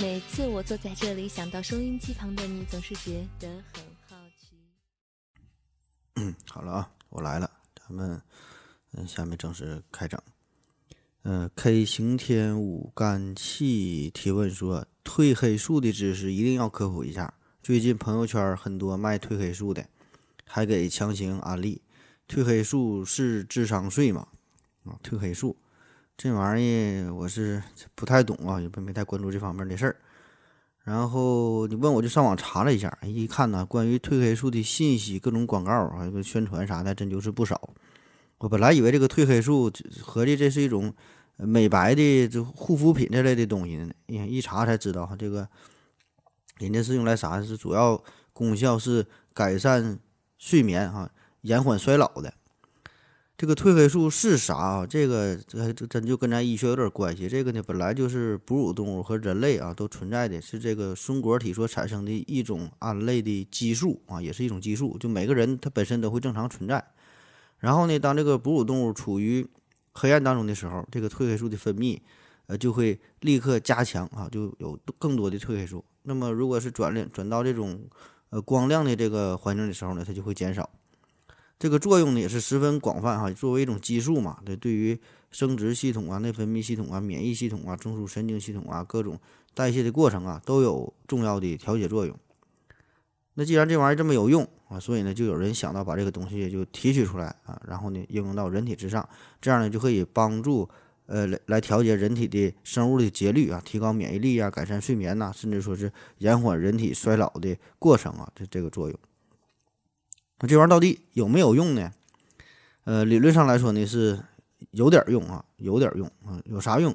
每次我坐在这里，想到收音机旁的你，总是觉得很好奇。好了啊，我来了，咱们嗯，下面正式开整。嗯，K 刑天五干气提问说，褪黑素的知识一定要科普一下。最近朋友圈很多卖褪黑素的，还给强行安利。褪黑素是智商税吗？啊，褪黑素。这玩意儿我是不太懂啊，也没太关注这方面的事儿。然后你问我就上网查了一下，一看呢，关于褪黑素的信息、各种广告啊、宣传啥的，真就是不少。我本来以为这个褪黑素，合计这是一种美白的这护肤品这类的东西呢，一查才知道哈，这个人家是用来啥？是主要功效是改善睡眠哈，延缓衰老的。这个褪黑素是啥啊？这个这这真就跟咱医学有点关系。这个呢，本来就是哺乳动物和人类啊都存在的，是这个松果体所产生的一种胺类的激素啊，也是一种激素。就每个人它本身都会正常存在。然后呢，当这个哺乳动物处于黑暗当中的时候，这个褪黑素的分泌呃就会立刻加强啊，就有更多的褪黑素。那么如果是转了转到这种呃光亮的这个环境的时候呢，它就会减少。这个作用呢也是十分广泛哈，作为一种激素嘛，对，对于生殖系统啊、内分泌系统啊、免疫系统啊、中枢神经系统啊、各种代谢的过程啊，都有重要的调节作用。那既然这玩意儿这么有用啊，所以呢，就有人想到把这个东西就提取出来啊，然后呢应用到人体之上，这样呢就可以帮助呃来来调节人体的生物的节律啊，提高免疫力啊，改善睡眠呐，甚至说是延缓人体衰老的过程啊，这这个作用。那这玩意儿到底有没有用呢？呃，理论上来说呢是有点用啊，有点用啊。有啥用？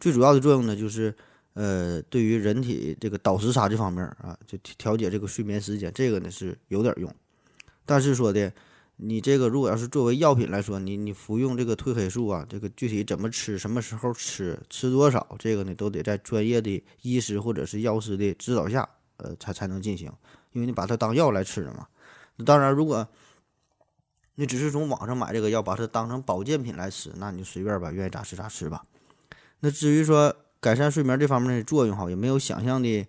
最主要的作用呢就是呃，对于人体这个倒时差这方面啊，就调节这个睡眠时间，这个呢是有点用。但是说的你这个如果要是作为药品来说，你你服用这个褪黑素啊，这个具体怎么吃、什么时候吃、吃多少，这个呢都得在专业的医师或者是药师的指导下，呃，才才能进行，因为你把它当药来吃的嘛。那当然，如果你只是从网上买这个药，把它当成保健品来吃，那你就随便吧，愿意咋吃咋吃吧。那至于说改善睡眠这方面的作用，哈，也没有想象的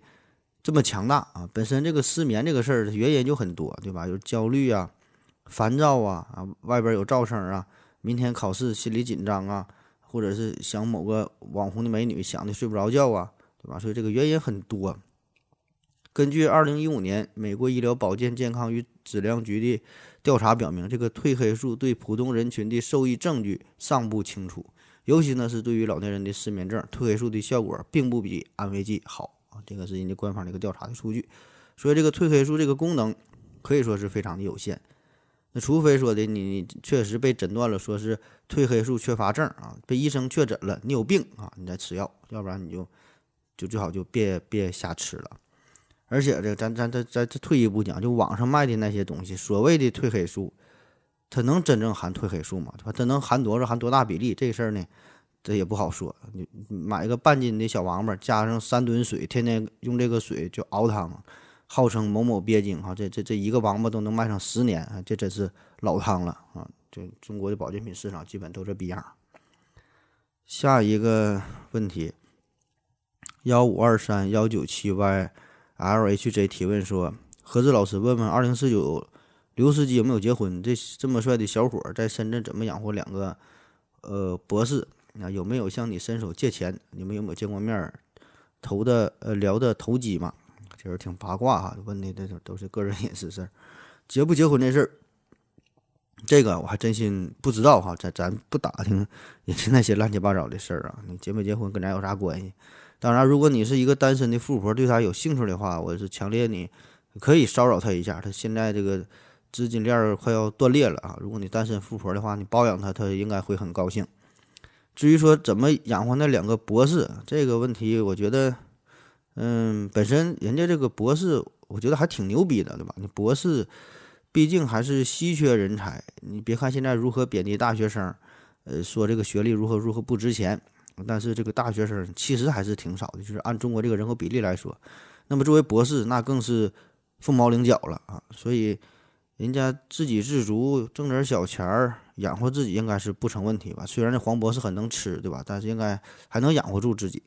这么强大啊。本身这个失眠这个事儿原因就很多，对吧？有焦虑啊、烦躁啊啊，外边有噪声啊，明天考试心里紧张啊，或者是想某个网红的美女想的睡不着觉啊，对吧？所以这个原因很多。根据二零一五年美国医疗保健健康与质量局的调查表明，这个褪黑素对普通人群的受益证据尚不清楚，尤其呢是对于老年人的失眠症，褪黑素的效果并不比安慰剂好啊。这个是人家官方的一个调查的数据，所以这个褪黑素这个功能可以说是非常的有限。那除非说的你确实被诊断了说是褪黑素缺乏症啊，被医生确诊了你有病啊，你再吃药，要不然你就就最好就别别瞎吃了。而且这咱咱咱咱这退一步讲，就网上卖的那些东西，所谓的褪黑素，它能真正含褪黑素吗？对吧？它能含多少？含多大比例？这事儿呢，这也不好说。你买个半斤的小王八，加上三吨水，天天用这个水就熬汤，号称某某鳖精哈，这这这一个王八都能卖上十年啊！这真是老汤了啊！这中国的保健品市场基本都这逼样。下一个问题，幺五二三幺九七 Y。LHJ 提问说：“何志老师，问问二零四九刘司机有没有结婚？这这么帅的小伙在深圳怎么养活两个呃博士？啊，有没有向你伸手借钱？你们有没有见过面？投的呃聊的投机嘛？就是挺八卦哈，问的这都都是个人 隐私事儿。结不结婚这事儿，这个我还真心不知道哈。咱咱不打听人家那些乱七八糟的事儿啊。你结没结婚跟咱有啥关系？”当然，如果你是一个单身的富婆，对他有兴趣的话，我是强烈你可以骚扰他一下。他现在这个资金链快要断裂了啊！如果你单身富婆的话，你包养他，他应该会很高兴。至于说怎么养活那两个博士这个问题，我觉得，嗯，本身人家这个博士，我觉得还挺牛逼的，对吧？你博士毕竟还是稀缺人才。你别看现在如何贬低大学生，呃，说这个学历如何如何不值钱。但是这个大学生其实还是挺少的，就是按中国这个人口比例来说，那么作为博士，那更是凤毛麟角了啊。所以人家自给自足，挣点小钱儿养活自己应该是不成问题吧？虽然这黄博士很能吃，对吧？但是应该还能养活住自己，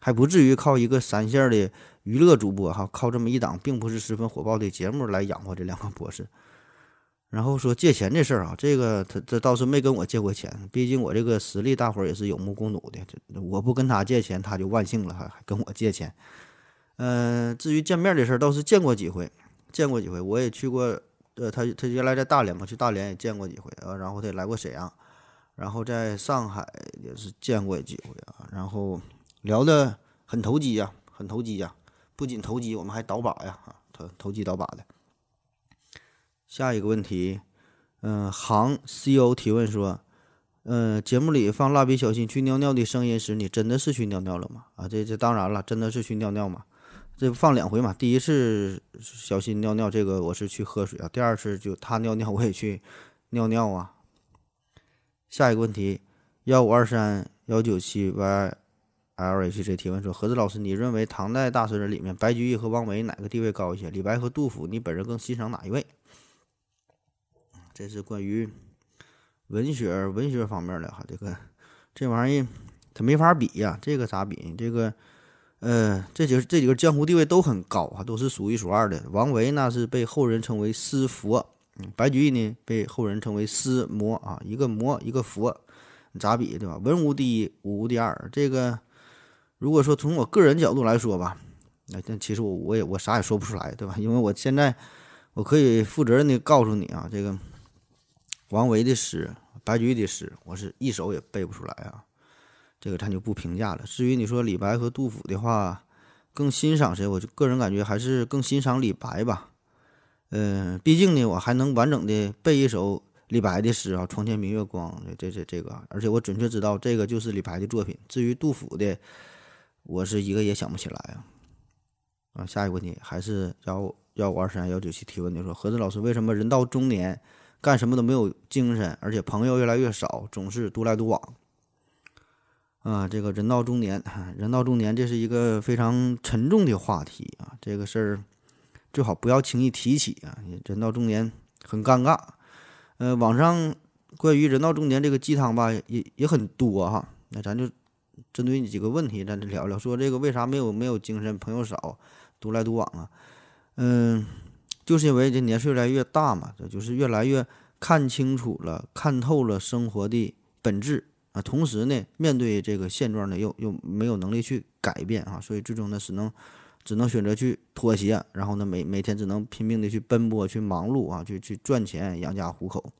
还不至于靠一个三线的娱乐主播哈，靠这么一档并不是十分火爆的节目来养活这两个博士。然后说借钱这事儿啊，这个他这倒是没跟我借过钱，毕竟我这个实力大伙儿也是有目共睹的。这我不跟他借钱，他就万幸了，还还跟我借钱。嗯，至于见面的事儿，倒是见过几回，见过几回。我也去过，呃，他他原来在大连嘛，去大连也见过几回啊。然后他也来过沈阳，然后在上海也是见过几回啊。然后聊的很投机呀，很投机呀，不仅投机，我们还倒把呀，啊，投投机倒把的。下一个问题，嗯，航 CO 提问说，嗯，节目里放蜡笔小新去尿尿的声音时，你真的是去尿尿了吗？啊，这这当然了，真的是去尿尿嘛。这放两回嘛，第一次小新尿尿，这个我是去喝水啊，第二次就他尿尿，我也去尿尿啊。下一个问题，幺五二三幺九七 LHC 提问说，何子老师，你认为唐代大诗人里面，白居易和王维哪个地位高一些？李白和杜甫，你本人更欣赏哪一位？这是关于文学文学方面的哈，这个这玩意儿它没法比呀，这个咋比？这个呃，这几个这几个江湖地位都很高啊，都是数一数二的。王维那是被后人称为诗佛，嗯，白居易呢被后人称为诗魔啊，一个魔一个佛，咋比对吧？文无第一，武无第二。这个如果说从我个人角度来说吧，那但其实我我也我啥也说不出来，对吧？因为我现在我可以负责任的告诉你啊，这个。王维的诗，白居易的诗，我是一首也背不出来啊，这个咱就不评价了。至于你说李白和杜甫的话，更欣赏谁？我就个人感觉还是更欣赏李白吧。嗯，毕竟呢，我还能完整的背一首李白的诗啊，“床前明月光”这这这个，而且我准确知道这个就是李白的作品。至于杜甫的，我是一个也想不起来啊。啊，下一个问题还是幺幺五二三幺九七提问的说，何子老师为什么人到中年？干什么都没有精神，而且朋友越来越少，总是独来独往。啊，这个人到中年，人到中年，这是一个非常沉重的话题啊。这个事儿最好不要轻易提起啊。人到中年很尴尬。呃，网上关于人到中年这个鸡汤吧，也也很多哈。那咱就针对你几个问题，咱就聊聊，说这个为啥没有没有精神，朋友少，独来独往啊？嗯。就是因为这年岁越来越大嘛，这就是越来越看清楚了、看透了生活的本质啊。同时呢，面对这个现状呢，又又没有能力去改变啊，所以最终呢，只能只能选择去妥协，然后呢，每每天只能拼命的去奔波、去忙碌啊，去去赚钱养家糊口。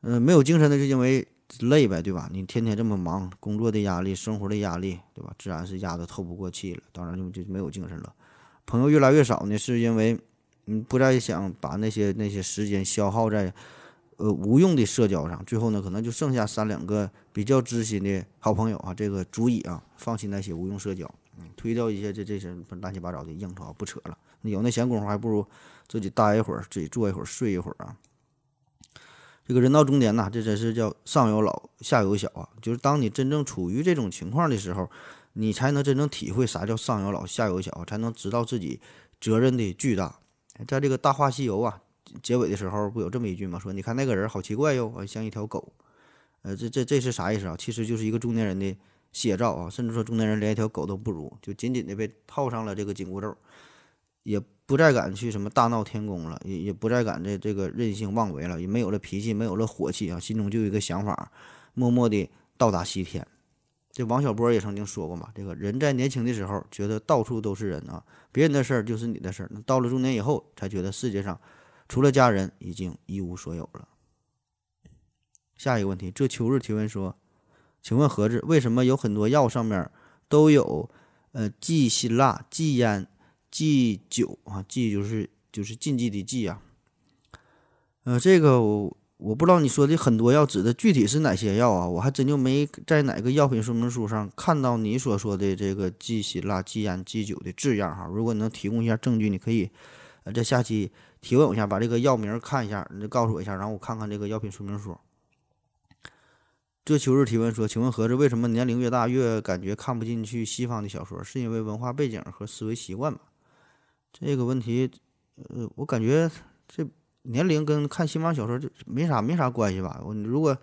嗯，没有精神的是因为累呗，对吧？你天天这么忙，工作的压力、生活的压力，对吧？自然是压得透不过气了，当然就就没有精神了。朋友越来越少呢，是因为。你不再想把那些那些时间消耗在，呃无用的社交上，最后呢，可能就剩下三两个比较知心的好朋友啊，这个足以啊放弃那些无用社交，嗯，推掉一些这这些乱七八糟的应酬，不扯了。有那闲工夫，还不如自己待一会儿，自己坐一会儿，睡一会儿啊。这个人到中年呐，这真是叫上有老下有小啊。就是当你真正处于这种情况的时候，你才能真正体会啥叫上有老下有小，才能知道自己责任的巨大。在这个《大话西游》啊结尾的时候，不有这么一句吗？说你看那个人好奇怪哟，像一条狗。呃，这这这是啥意思啊？其实就是一个中年人的写照啊，甚至说中年人连一条狗都不如，就紧紧的被套上了这个紧箍咒，也不再敢去什么大闹天宫了，也也不再敢这这个任性妄为了，也没有了脾气，没有了火气啊，心中就有一个想法，默默的到达西天。这王小波也曾经说过嘛，这个人在年轻的时候觉得到处都是人啊，别人的事儿就是你的事儿。到了中年以后，才觉得世界上除了家人已经一无所有了。下一个问题，这秋日提问说，请问何志，为什么有很多药上面都有呃忌辛辣、忌烟、忌酒啊？忌就是就是禁忌的忌啊。呃，这个我。我不知道你说的很多药指的具体是哪些药啊？我还真就没在哪个药品说明书上看到你所说的这个忌辛辣、忌烟、忌酒的字样哈。如果你能提供一下证据，你可以呃在下期提问我一下，把这个药名看一下，你就告诉我一下，然后我看看这个药品说明书。这秋日提问说：“请问何子为什么年龄越大越感觉看不进去西方的小说？是因为文化背景和思维习惯吗？”这个问题呃，我感觉这年龄跟看新方小说这没啥没啥关系吧？我如果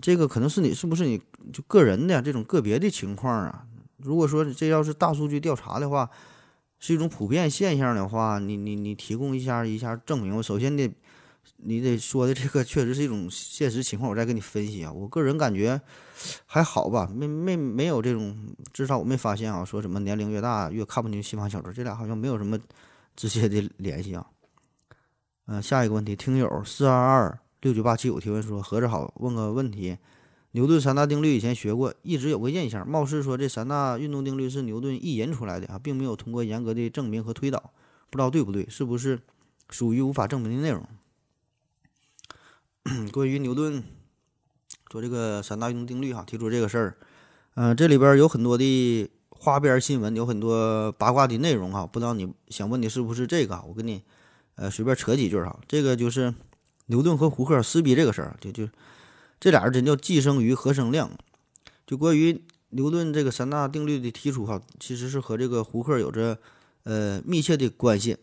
这个可能是你是不是你就个人的这种个别的情况啊？如果说这要是大数据调查的话，是一种普遍现象的话，你你你提供一下一下证明。我首先得你得说的这个确实是一种现实情况，我再给你分析啊。我个人感觉还好吧，没没没有这种，至少我没发现啊，说什么年龄越大越看不进西方小说，这俩好像没有什么直接的联系啊。嗯，下一个问题，听友四二二六九八七五提问说：合着好，问个问题。牛顿三大定律以前学过，一直有个印象，貌似说这三大运动定律是牛顿意淫出来的啊，并没有通过严格的证明和推导，不知道对不对？是不是属于无法证明的内容？关于牛顿说这个三大运动定律哈，提出这个事儿，嗯，这里边有很多的花边新闻，有很多八卦的内容哈，不知道你想问的是不是这个？我给你。呃，随便扯几句哈，这个就是牛顿和胡克撕逼这个事儿，就就这俩人真叫既生瑜，何生亮。就关于牛顿这个三大定律的提出哈，其实是和这个胡克有着呃密切的关系。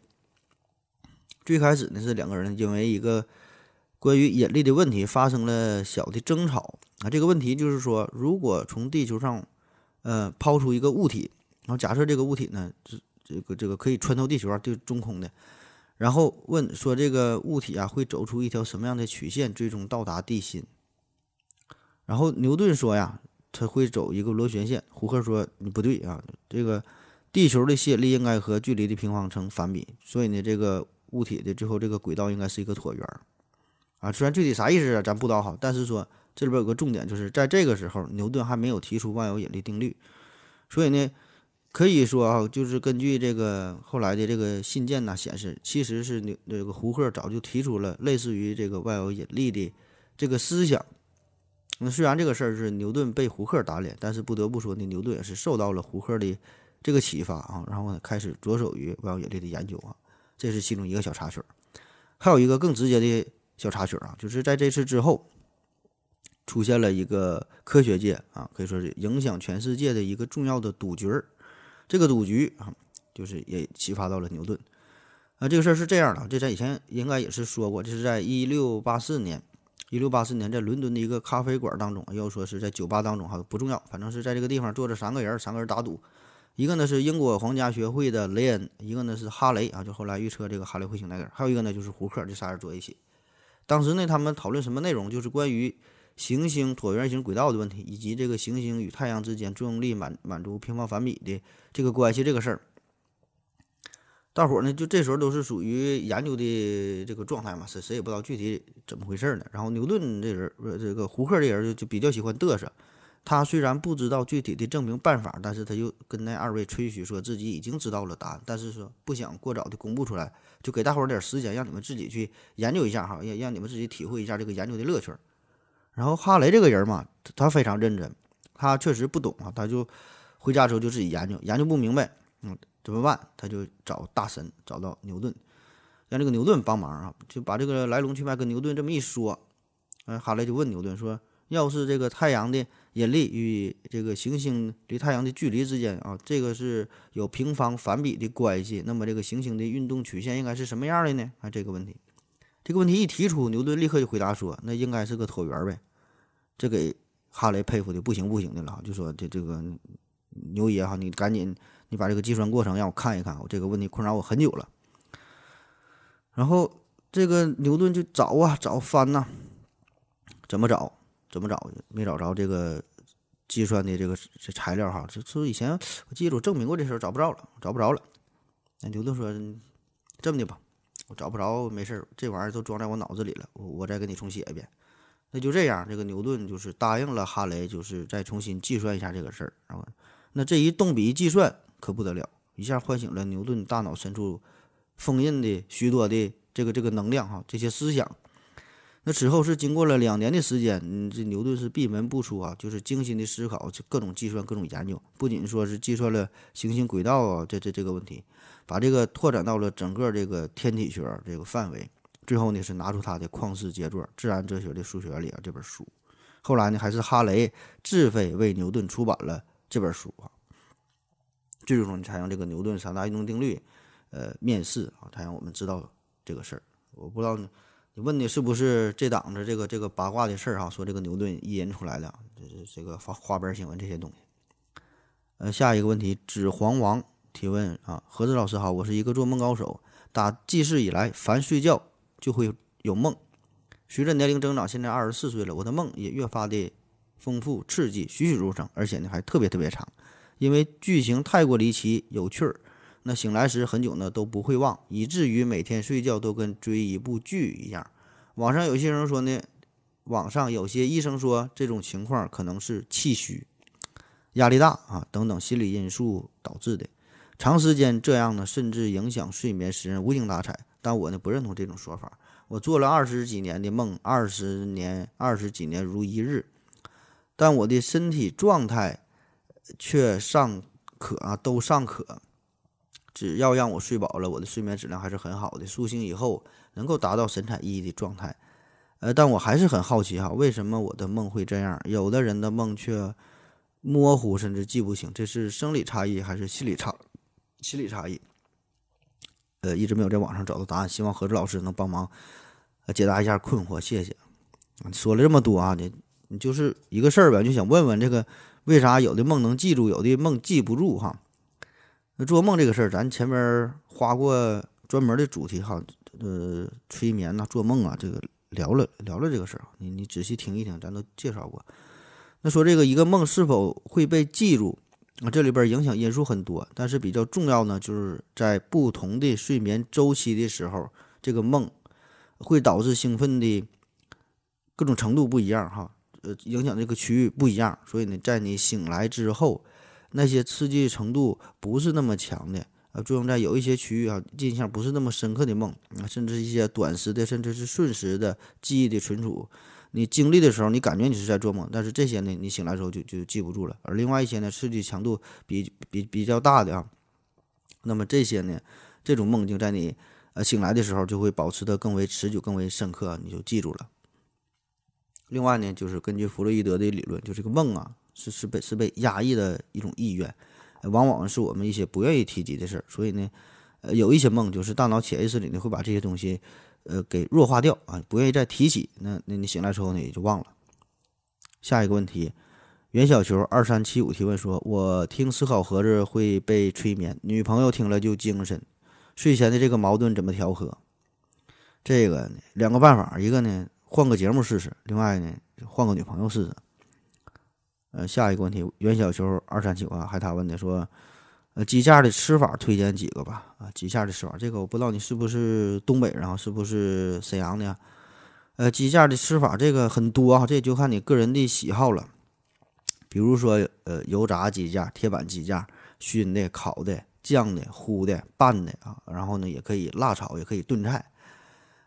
最开始呢是两个人因为一个关于引力的问题发生了小的争吵啊。这个问题就是说，如果从地球上呃抛出一个物体，然后假设这个物体呢，这这个这个可以穿透地球啊，就中空的。然后问说这个物体啊会走出一条什么样的曲线，最终到达地心？然后牛顿说呀，他会走一个螺旋线。胡克说你不对啊，这个地球的吸引力应该和距离的平方成反比，所以呢，这个物体的最后这个轨道应该是一个椭圆啊。虽然具体啥意思啊，咱不知道哈，但是说这里边有个重点，就是在这个时候，牛顿还没有提出万有引力定律，所以呢。可以说啊，就是根据这个后来的这个信件呢显示，其实是牛这个胡克早就提出了类似于这个万有引力的这个思想。那虽然这个事儿是牛顿被胡克打脸，但是不得不说呢，牛顿也是受到了胡克的这个启发啊，然后呢开始着手于万有引力的研究啊。这是其中一个小插曲。还有一个更直接的小插曲啊，就是在这次之后，出现了一个科学界啊，可以说是影响全世界的一个重要的赌局儿。这个赌局啊，就是也启发到了牛顿。啊，这个事儿是这样的，这在以前应该也是说过，这是在一六八四年，一六八四年在伦敦的一个咖啡馆当中，要说是在酒吧当中哈，不重要，反正是在这个地方坐着三个人，三个人打赌，一个呢是英国皇家学会的雷恩，一个呢是哈雷啊，就后来预测这个哈雷彗星那个人，还有一个呢就是胡克，这仨人坐一起。当时呢，他们讨论什么内容？就是关于。行星椭圆形轨道的问题，以及这个行星与太阳之间作用力满满足平方反比的这个关系这个事儿，大伙儿呢就这时候都是属于研究的这个状态嘛，谁谁也不知道具体怎么回事儿呢。然后牛顿这人，这个胡克这人就就比较喜欢嘚瑟。他虽然不知道具体的证明办法，但是他就跟那二位吹嘘说自己已经知道了答案，但是说不想过早的公布出来，就给大伙儿点时间，让你们自己去研究一下哈，让让你们自己体会一下这个研究的乐趣。然后哈雷这个人嘛，他非常认真，他确实不懂啊，他就回家之后就自己研究，研究不明白，嗯，怎么办？他就找大神，找到牛顿，让这个牛顿帮忙啊，就把这个来龙去脉跟牛顿这么一说，嗯，哈雷就问牛顿说，要是这个太阳的引力与这个行星离太阳的距离之间啊，这个是有平方反比的关系，那么这个行星的运动曲线应该是什么样的呢？啊，这个问题。这个问题一提出，牛顿立刻就回答说：“那应该是个椭圆呗。”这给哈雷佩服的不行不行的了，就说：“这这个牛爷哈，你赶紧你把这个计算过程让我看一看，我这个问题困扰我很久了。”然后这个牛顿就找啊找翻呐，怎么找怎么找没找着这个计算的这个这材料哈，这说以前我记得我证明过这事儿，找不着了，找不着了。那牛顿说：“这么的吧。”我找不着，没事儿，这玩意儿都装在我脑子里了，我我再给你重写一遍。那就这样，这个牛顿就是答应了哈雷，就是再重新计算一下这个事儿。然后，那这一动笔一计算，可不得了，一下唤醒了牛顿大脑深处封印的许多的这个这个能量哈，这些思想。那此后是经过了两年的时间，嗯，这牛顿是闭门不出啊，就是精心的思考，就各种计算，各种研究，不仅说是计算了行星轨道啊，这这这个问题。把这个拓展到了整个这个天体学这个范围，最后呢是拿出他的旷世杰作《自然哲学的数学里》啊这本书，后来呢还是哈雷自费为牛顿出版了这本书啊，最终采用这个牛顿三大运动定律，呃面试啊，他让我们知道这个事儿。我不知道你问的是不是这档子这个这个八卦的事儿哈？说这个牛顿意淫出来的，这是这个花花边新闻这些东西。呃，下一个问题，纸黄王提问啊，何子老师好，我是一个做梦高手，打记事以来，凡睡觉就会有梦。随着年龄增长，现在二十四岁了，我的梦也越发的丰富、刺激、栩栩如生，而且呢还特别特别长，因为剧情太过离奇、有趣儿，那醒来时很久呢都不会忘，以至于每天睡觉都跟追一部剧一样。网上有些人说呢，网上有些医生说这种情况可能是气虚。压力大啊，等等心理因素导致的，长时间这样呢，甚至影响睡眠，使人无精打采。但我呢不认同这种说法。我做了二十几年的梦，二十年二十几年如一日，但我的身体状态却尚可啊，都尚可。只要让我睡饱了，我的睡眠质量还是很好的。苏醒以后能够达到神采奕奕的状态。呃，但我还是很好奇哈，为什么我的梦会这样？有的人的梦却。模糊甚至记不清，这是生理差异还是心理差心理差异？呃，一直没有在网上找到答案，希望何志老师能帮忙解答一下困惑，谢谢。说了这么多啊，你你就是一个事儿呗，就想问问这个为啥有的梦能记住，有的梦记不住哈？那做梦这个事儿，咱前面花过专门的主题哈，呃，催眠呐，做梦啊，这个聊了聊了这个事儿，你你仔细听一听，咱都介绍过。那说这个一个梦是否会被记住啊？这里边影响因素很多，但是比较重要呢，就是在不同的睡眠周期的时候，这个梦会导致兴奋的各种程度不一样哈，呃，影响这个区域不一样。所以呢，在你醒来之后，那些刺激程度不是那么强的，呃，作用在有一些区域啊，印象不是那么深刻的梦，甚至一些短时的，甚至是瞬时的记忆的存储。你经历的时候，你感觉你是在做梦，但是这些呢，你醒来之后就就记不住了。而另外一些呢，刺激强度比比比较大的啊，那么这些呢，这种梦境在你呃醒来的时候就会保持的更为持久、更为深刻，你就记住了。另外呢，就是根据弗洛伊德的理论，就这个梦啊，是是被是被压抑的一种意愿，往往是我们一些不愿意提及的事儿。所以呢，呃，有一些梦就是大脑潜意识里呢会把这些东西。呃，给弱化掉啊，不愿意再提起。那那你醒来之后呢，也就忘了。下一个问题，袁小球二三七五提问说：“我听思考盒子会被催眠，女朋友听了就精神，睡前的这个矛盾怎么调和？”这个两个办法，一个呢换个节目试试，另外呢换个女朋友试试。呃，下一个问题，袁小球二三七五啊，还他问的说。呃，鸡架的吃法推荐几个吧？啊，鸡架的吃法，这个我不知道你是不是东北人啊，是不是沈阳的？呃，鸡架的吃法这个很多哈，这就看你个人的喜好了。比如说，呃，油炸鸡架、铁板鸡架、熏的、烤的、酱的、烀的、拌的啊，然后呢，也可以辣炒，也可以炖菜，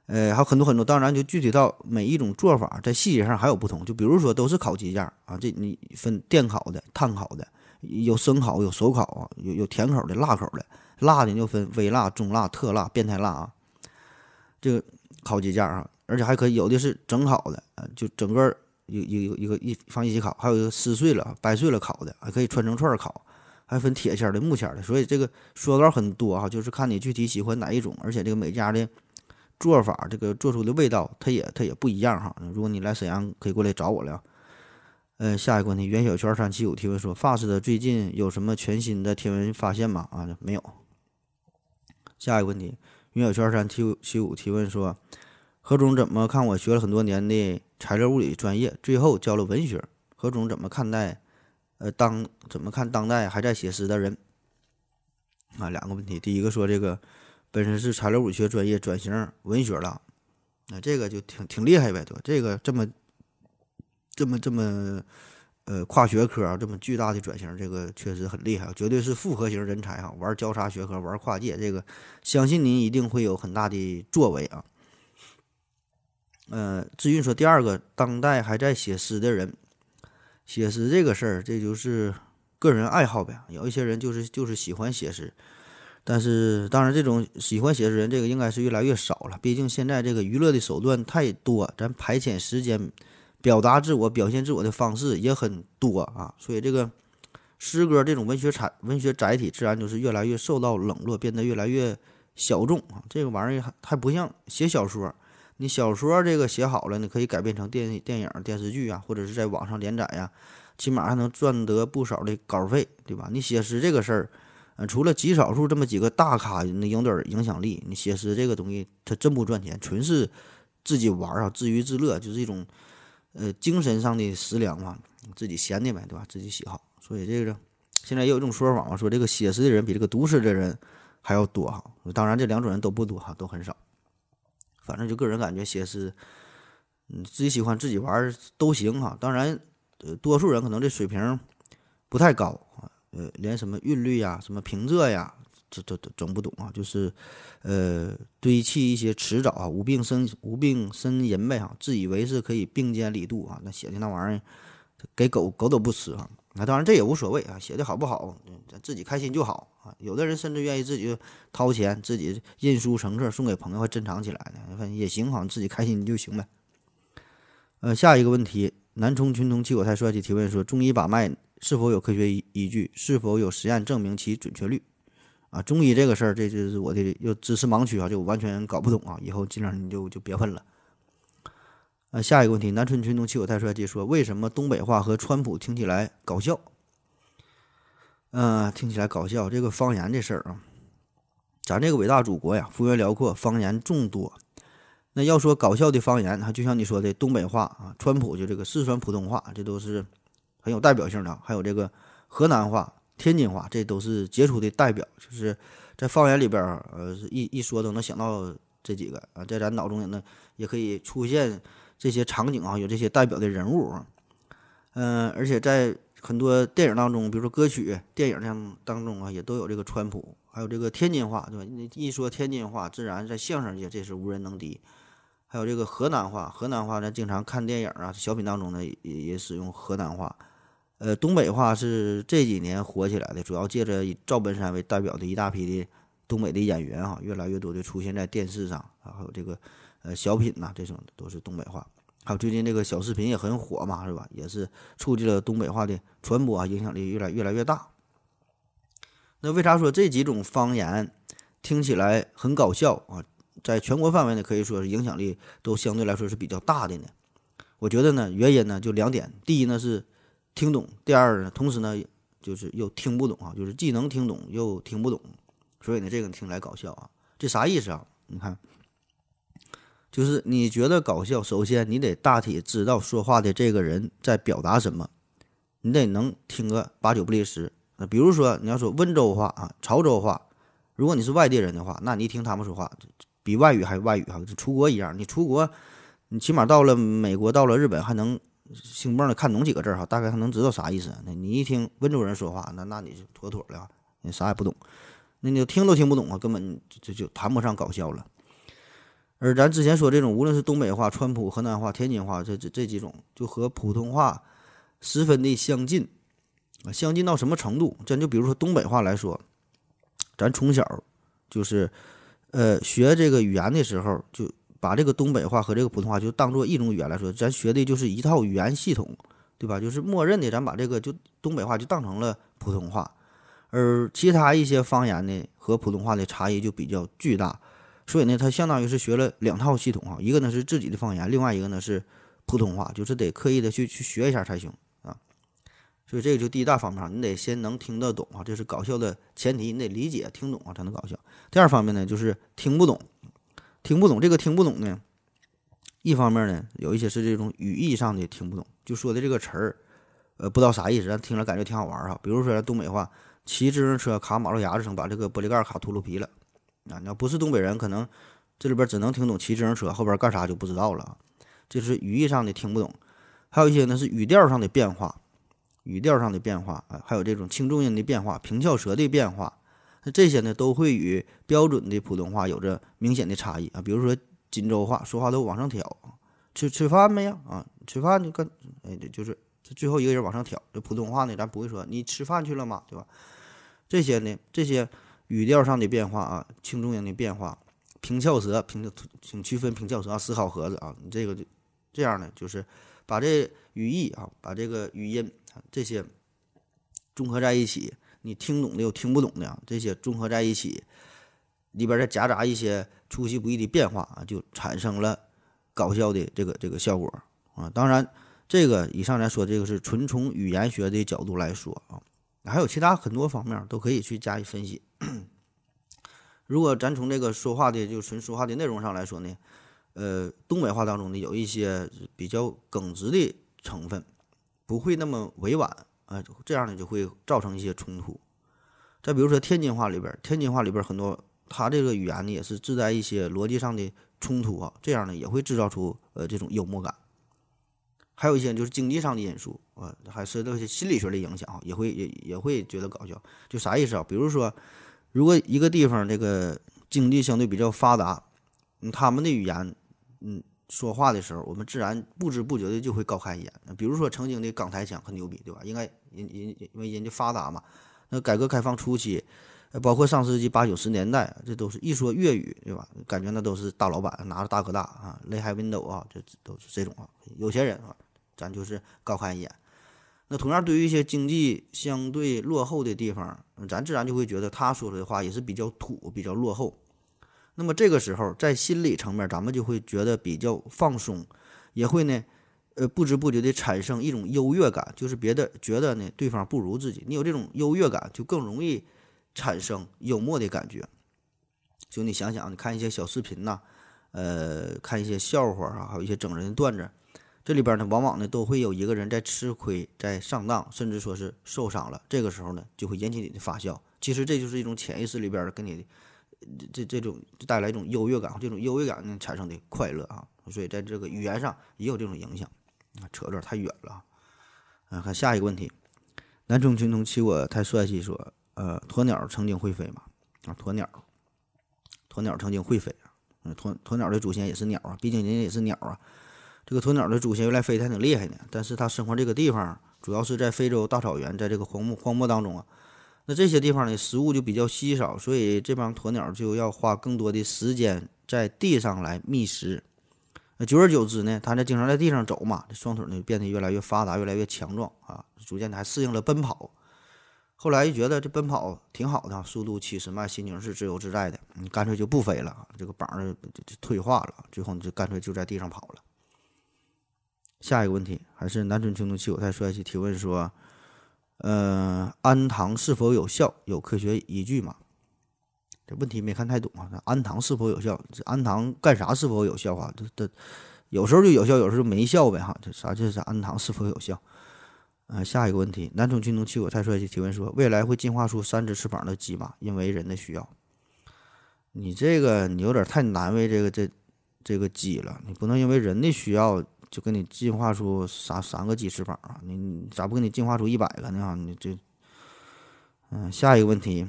呃，还有很多很多。当然，就具体到每一种做法，在细节上还有不同。就比如说，都是烤鸡架啊，这你分电烤的、炭烤的。有生烤，有手烤啊，有有甜口的，辣口的，辣的就分微辣、中辣、特辣、变态辣啊。这个烤鸡架啊，而且还可以有的是整烤的，啊，就整个有有有一个一放一起烤，还有一个撕碎了、掰碎了烤的，还可以串成串烤，还分铁签的、木签的。所以这个说道很多哈，就是看你具体喜欢哪一种，而且这个每家的做法，这个做出的味道，它也它也不一样哈。如果你来沈阳，可以过来找我了。呃，下一个问题，袁小圈三七五提问说：“FAST 的最近有什么全新的天文发现吗？”啊，没有。下一个问题，袁小圈三七五七五提问说：“何总怎么看我学了很多年的材料物理专业，最后教了文学？何总怎么看待？呃，当怎么看当代还在写诗的人？”啊，两个问题，第一个说这个本身是材料物理学专业转型文学了，那这个就挺挺厉害呗，对？这个这么。这么这么，呃，跨学科这么巨大的转型，这个确实很厉害，绝对是复合型人才哈！玩交叉学科，玩跨界，这个相信您一定会有很大的作为啊。呃，至于说第二个，当代还在写诗的人，写诗这个事儿，这就是个人爱好呗。有一些人就是就是喜欢写诗，但是当然，这种喜欢写诗人，这个应该是越来越少了。毕竟现在这个娱乐的手段太多，咱排遣时间。表达自我、表现自我的方式也很多啊，所以这个诗歌这种文学产、文学载体，自然就是越来越受到冷落，变得越来越小众啊。这个玩意儿还还不像写小说，你小说这个写好了，你可以改编成电电影、电视剧啊，或者是在网上连载呀，起码还能赚得不少的稿费，对吧？你写诗这个事儿，呃，除了极少数这么几个大咖那有点影响力，你写诗这个东西它真不赚钱，纯是自己玩啊，自娱自乐，就是一种呃精神上的食粮嘛，自己闲的呗，对吧？自己喜好，所以这个。现在也有一种说法嘛，说这个写诗的人比这个读诗的人还要多哈。当然，这两种人都不多哈，都很少。反正就个人感觉，写诗，嗯，自己喜欢自己玩都行哈。当然，多数人可能这水平不太高，呃，连什么韵律呀、什么平仄呀，这这都整不懂啊。就是，呃，堆砌一些词藻啊，无病呻无病呻吟呗哈，自以为是可以并肩理度啊，那写的那玩意儿，给狗狗都不吃哈。那当然，这也无所谓啊，写的好不好，咱自己开心就好啊。有的人甚至愿意自己掏钱，自己印书成册送给朋友，还珍藏起来呢，反正也行哈，自己开心就行呗。呃，下一个问题，南充群童七果太帅气提问说：中医把脉是否有科学依依据？是否有实验证明其准确率？啊，中医这个事儿，这就是我的又知识盲区啊，就完全搞不懂啊。以后尽量你就就别问了。呃，下一个问题，南村群众气我太帅气说，为什么东北话和川普听起来搞笑？嗯，听起来搞笑。这个方言这事儿啊，咱这个伟大祖国呀，幅员辽阔，方言众多。那要说搞笑的方言，它，就像你说的东北话啊，川普就这个四川普通话，这都是很有代表性的。还有这个河南话、天津话，这都是杰出的代表。就是在方言里边，呃，一一说都能想到这几个啊，在咱脑中呢，也可以出现。这些场景啊，有这些代表的人物，嗯，而且在很多电影当中，比如说歌曲、电影当当中啊，也都有这个川普，还有这个天津话，对吧？你一说天津话，自然在相声界这是无人能敌。还有这个河南话，河南话咱经常看电影啊、小品当中呢，也也使用河南话。呃，东北话是这几年火起来的，主要借着以赵本山为代表的一大批的东北的演员啊，越来越多的出现在电视上，还有这个。呃，小品呐，这种都是东北话。还有最近这个小视频也很火嘛，是吧？也是促进了东北话的传播啊，影响力越来越来越大。那为啥说这几种方言听起来很搞笑啊？在全国范围呢，可以说是影响力都相对来说是比较大的呢？我觉得呢，原因呢就两点：第一呢是听懂；第二呢，同时呢就是又听不懂啊，就是既能听懂又听不懂。所以呢，这个听来搞笑啊，这啥意思啊？你看。就是你觉得搞笑，首先你得大体知道说话的这个人在表达什么，你得能听个八九不离十。那比如说你要说温州话啊、潮州话，如果你是外地人的话，那你听他们说话，比外语还外语哈，就出国一样。你出国，你起码到了美国、到了日本，还能兴蹦的看懂几个字哈，大概还能知道啥意思。那你一听温州人说话，那那你就妥妥的，你啥也不懂，那你就听都听不懂啊，根本就就谈不上搞笑了。而咱之前说这种，无论是东北话、川普、河南话、天津话，这这这几种，就和普通话十分的相近啊，相近到什么程度？咱就比如说东北话来说，咱从小就是呃学这个语言的时候，就把这个东北话和这个普通话就当做一种语言来说，咱学的就是一套语言系统，对吧？就是默认的，咱把这个就东北话就当成了普通话，而其他一些方言呢和普通话的差异就比较巨大。所以呢，他相当于是学了两套系统啊，一个呢是自己的方言，另外一个呢是普通话，就是得刻意的去去学一下才行啊。所以这个就第一大方面，你得先能听得懂啊，这是搞笑的前提，你得理解听懂啊才能搞笑。第二方面呢，就是听不懂，听不懂这个听不懂呢，一方面呢有一些是这种语义上的听不懂，就说的这个词儿，呃，不知道啥意思，但听了感觉挺好玩儿哈。比如说东北话，骑自行车卡马路牙子上，把这个玻璃盖卡秃噜皮了。啊，你要不是东北人，可能这里边只能听懂骑自行车，后边干啥就不知道了。这是语义上的听不懂，还有一些呢是语调上的变化，语调上的变化啊，还有这种轻重音的变化、平翘舌的变化，这些呢都会与标准的普通话有着明显的差异啊。比如说锦州话，说话都往上挑，吃吃饭没呀？啊，吃饭就跟哎，就是最后一个人往上挑。这普通话呢，咱不会说你吃饭去了吗？对吧？这些呢，这些。语调上的变化啊，轻重音的变化，平翘舌，平请区分平翘舌啊，思考盒子啊，你这个就这样呢，就是把这语义啊，把这个语音这些综合在一起，你听懂的有听不懂的，这些综合在一起，里边再夹杂一些出其不意的变化啊，就产生了搞笑的这个这个效果啊。当然，这个以上咱说这个是纯从语言学的角度来说啊，还有其他很多方面都可以去加以分析。如果咱从这个说话的就纯说话的内容上来说呢，呃，东北话当中呢有一些比较耿直的成分，不会那么委婉啊，这样呢就会造成一些冲突。再比如说天津话里边，天津话里边很多，它这个语言呢也是自带一些逻辑上的冲突啊，这样呢也会制造出呃这种幽默感。还有一些就是经济上的因素啊，还受到一些心理学的影响啊，也会也也会觉得搞笑。就啥意思啊？比如说。如果一个地方这个经济相对比较发达，嗯，他们的语言，嗯，说话的时候，我们自然不知不觉的就会高看一眼。比如说曾经的港台腔很牛逼，对吧？应该人人因为人家发达嘛。那改革开放初期，包括上世纪八九十年代，这都是一说粤语，对吧？感觉那都是大老板拿着大哥大啊，雷海 window 啊，这都是这种啊，有钱人啊，咱就是高看一眼。那同样，对于一些经济相对落后的地方，咱自然就会觉得他说的话也是比较土、比较落后。那么这个时候，在心理层面，咱们就会觉得比较放松，也会呢，呃，不知不觉的产生一种优越感，就是别的觉得呢对方不如自己，你有这种优越感，就更容易产生幽默的感觉。就你想想，你看一些小视频呐，呃，看一些笑话啊，还有一些整人的段子。这里边呢，往往呢都会有一个人在吃亏、在上当，甚至说是受伤了。这个时候呢，就会引起你的发笑。其实这就是一种潜意识里边的，给你这这种带来一种优越感，这种优越感呢产生的快乐啊。所以在这个语言上也有这种影响啊。扯得太远了啊。看下一个问题，南充群童欺我太帅气，说呃，鸵鸟曾经会飞吗？啊，鸵鸟，鸵鸟曾经会飞啊。嗯，鸵鸵鸟的祖先也是鸟啊，毕竟人家也是鸟啊。这个鸵鸟的祖先原来飞得还挺厉害呢，但是它生活这个地方主要是在非洲大草原，在这个荒漠荒漠当中啊，那这些地方呢食物就比较稀少，所以这帮鸵鸟就要花更多的时间在地上来觅食。那久而久之呢，它呢经常在地上走嘛，这双腿呢变得越来越发达，越来越强壮啊，逐渐的还适应了奔跑。后来又觉得这奔跑挺好的，速度七十迈，心情是自由自在的，你干脆就不飞了，这个膀儿就就退化了，最后你就干脆就在地上跑了。下一个问题还是南春青铜器我太帅气提问说，呃，安糖是否有效？有科学依据吗？这问题没看太懂啊。那安糖是否有效？这安糖干啥是否有效啊？这这有时候就有效，有时候没效呗哈。这啥就是安糖是否有效？呃，下一个问题，南充青铜器我太帅气提问说，未来会进化出三只翅膀的鸡吗？因为人的需要。你这个你有点太难为这个这这个鸡了，你不能因为人的需要。就给你进化出三三个鸡翅膀啊？你你咋不给你进化出一百个呢？你这，嗯，下一个问题，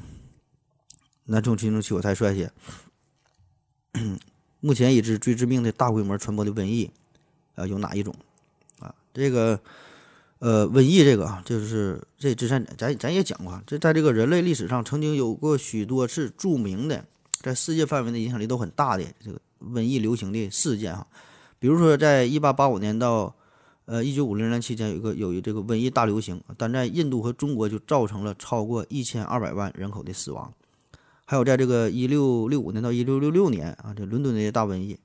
南充青铜器我太帅气。目前已知最致命的大规模传播的瘟疫，啊，有哪一种？啊，这个，呃，瘟疫这个啊，就是这之前咱咱也讲过，这在这个人类历史上曾经有过许多次著名的，在世界范围内影响力都很大的这个瘟疫流行的事件哈。比如说，在一八八五年到，呃一九五零年期间，有一个有一这个瘟疫大流行，但在印度和中国就造成了超过一千二百万人口的死亡。还有在这个一六六五年到一六六六年啊，这伦敦的大瘟疫，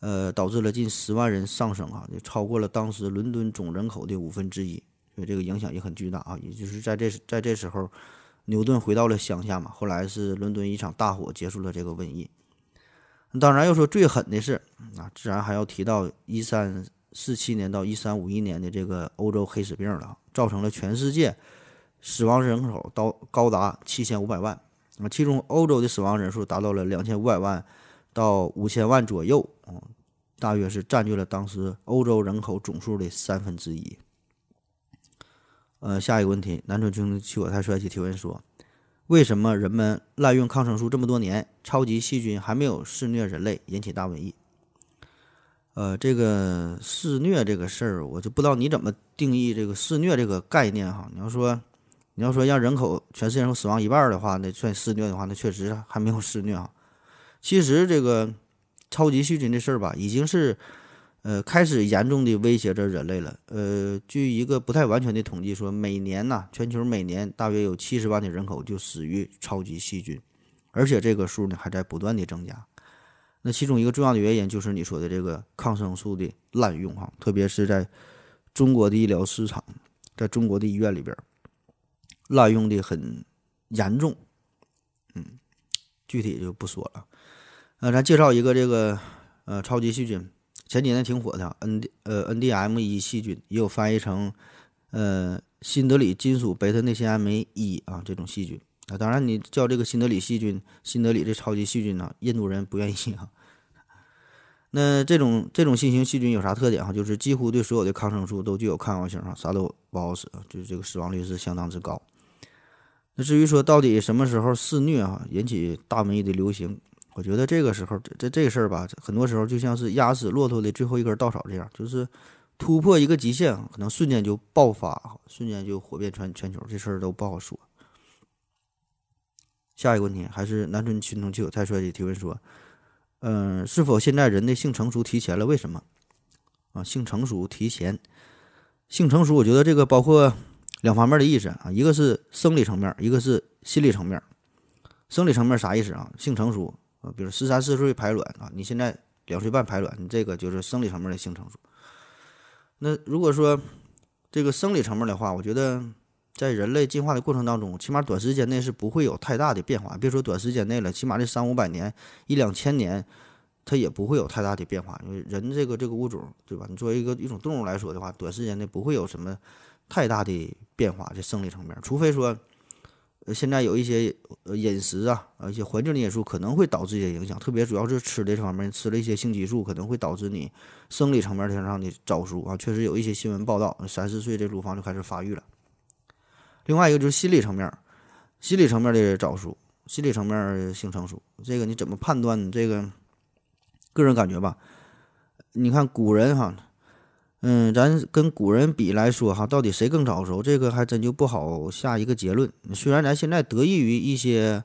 呃导致了近十万人丧生啊，就超过了当时伦敦总人口的五分之一，所以这个影响也很巨大啊。也就是在这在这时候，牛顿回到了乡下嘛，后来是伦敦一场大火结束了这个瘟疫。当然，要说最狠的是啊，自然还要提到一三四七年到一三五一年的这个欧洲黑死病了，造成了全世界死亡人口到高达七千五百万啊，其中欧洲的死亡人数达到了两千五百万到五千万左右啊，大约是占据了当时欧洲人口总数的三分之一。呃，下一个问题，南春君气我太帅气提问说。为什么人们滥用抗生素这么多年，超级细菌还没有肆虐人类，引起大瘟疫？呃，这个肆虐这个事儿，我就不知道你怎么定义这个肆虐这个概念哈。你要说，你要说让人口全世界人口死亡一半儿的话，那算肆虐的话，那确实还没有肆虐啊。其实这个超级细菌的事儿吧，已经是。呃，开始严重的威胁着人类了。呃，据一个不太完全的统计说，每年呐，全球每年大约有七十万的人口就死于超级细菌，而且这个数呢还在不断的增加。那其中一个重要的原因就是你说的这个抗生素的滥用哈，特别是在中国的医疗市场，在中国的医院里边，滥用的很严重。嗯，具体就不说了。呃，咱介绍一个这个呃超级细菌，前几年挺火的，N 呃 NDM 一细菌，也有翻译成呃新德里金属贝塔内酰胺酶一啊这种细菌。啊，当然，你叫这个新德里细菌，新德里这超级细菌呢，印度人不愿意啊。那这种这种新型细菌有啥特点哈？就是几乎对所有的抗生素都具有抗药性啊，啥都不好使，就是这个死亡率是相当之高。那至于说到底什么时候肆虐啊，引起大瘟疫的流行，我觉得这个时候这这这事儿吧，很多时候就像是压死骆驼的最后一根稻草这样，就是突破一个极限，可能瞬间就爆发，瞬间就火遍全全球，这事儿都不好说。下一个问题还是南村群众气友太帅的提问说：“嗯，是否现在人的性成熟提前了？为什么？啊，性成熟提前，性成熟，我觉得这个包括两方面的意思啊，一个是生理层面，一个是心理层面。生理层面啥意思啊？性成熟啊，比如十三四岁排卵啊，你现在两岁半排卵，你这个就是生理层面的性成熟。那如果说这个生理层面的话，我觉得。”在人类进化的过程当中，起码短时间内是不会有太大的变化。别说短时间内了，起码这三五百年、一两千年，它也不会有太大的变化。因为人这个这个物种，对吧？你作为一个一种动物来说的话，短时间内不会有什么太大的变化，这生理层面。除非说，现在有一些饮食啊，一些环境的因素可能会导致一些影响。特别主要是吃的这方面，吃了一些性激素，可能会导致你生理层面上的早熟啊。确实有一些新闻报道，三四岁这乳房就开始发育了。另外一个就是心理层面，心理层面的早熟，心理层面性成熟，这个你怎么判断？这个个人感觉吧。你看古人哈，嗯，咱跟古人比来说哈，到底谁更早熟？这个还真就不好下一个结论。虽然咱现在得益于一些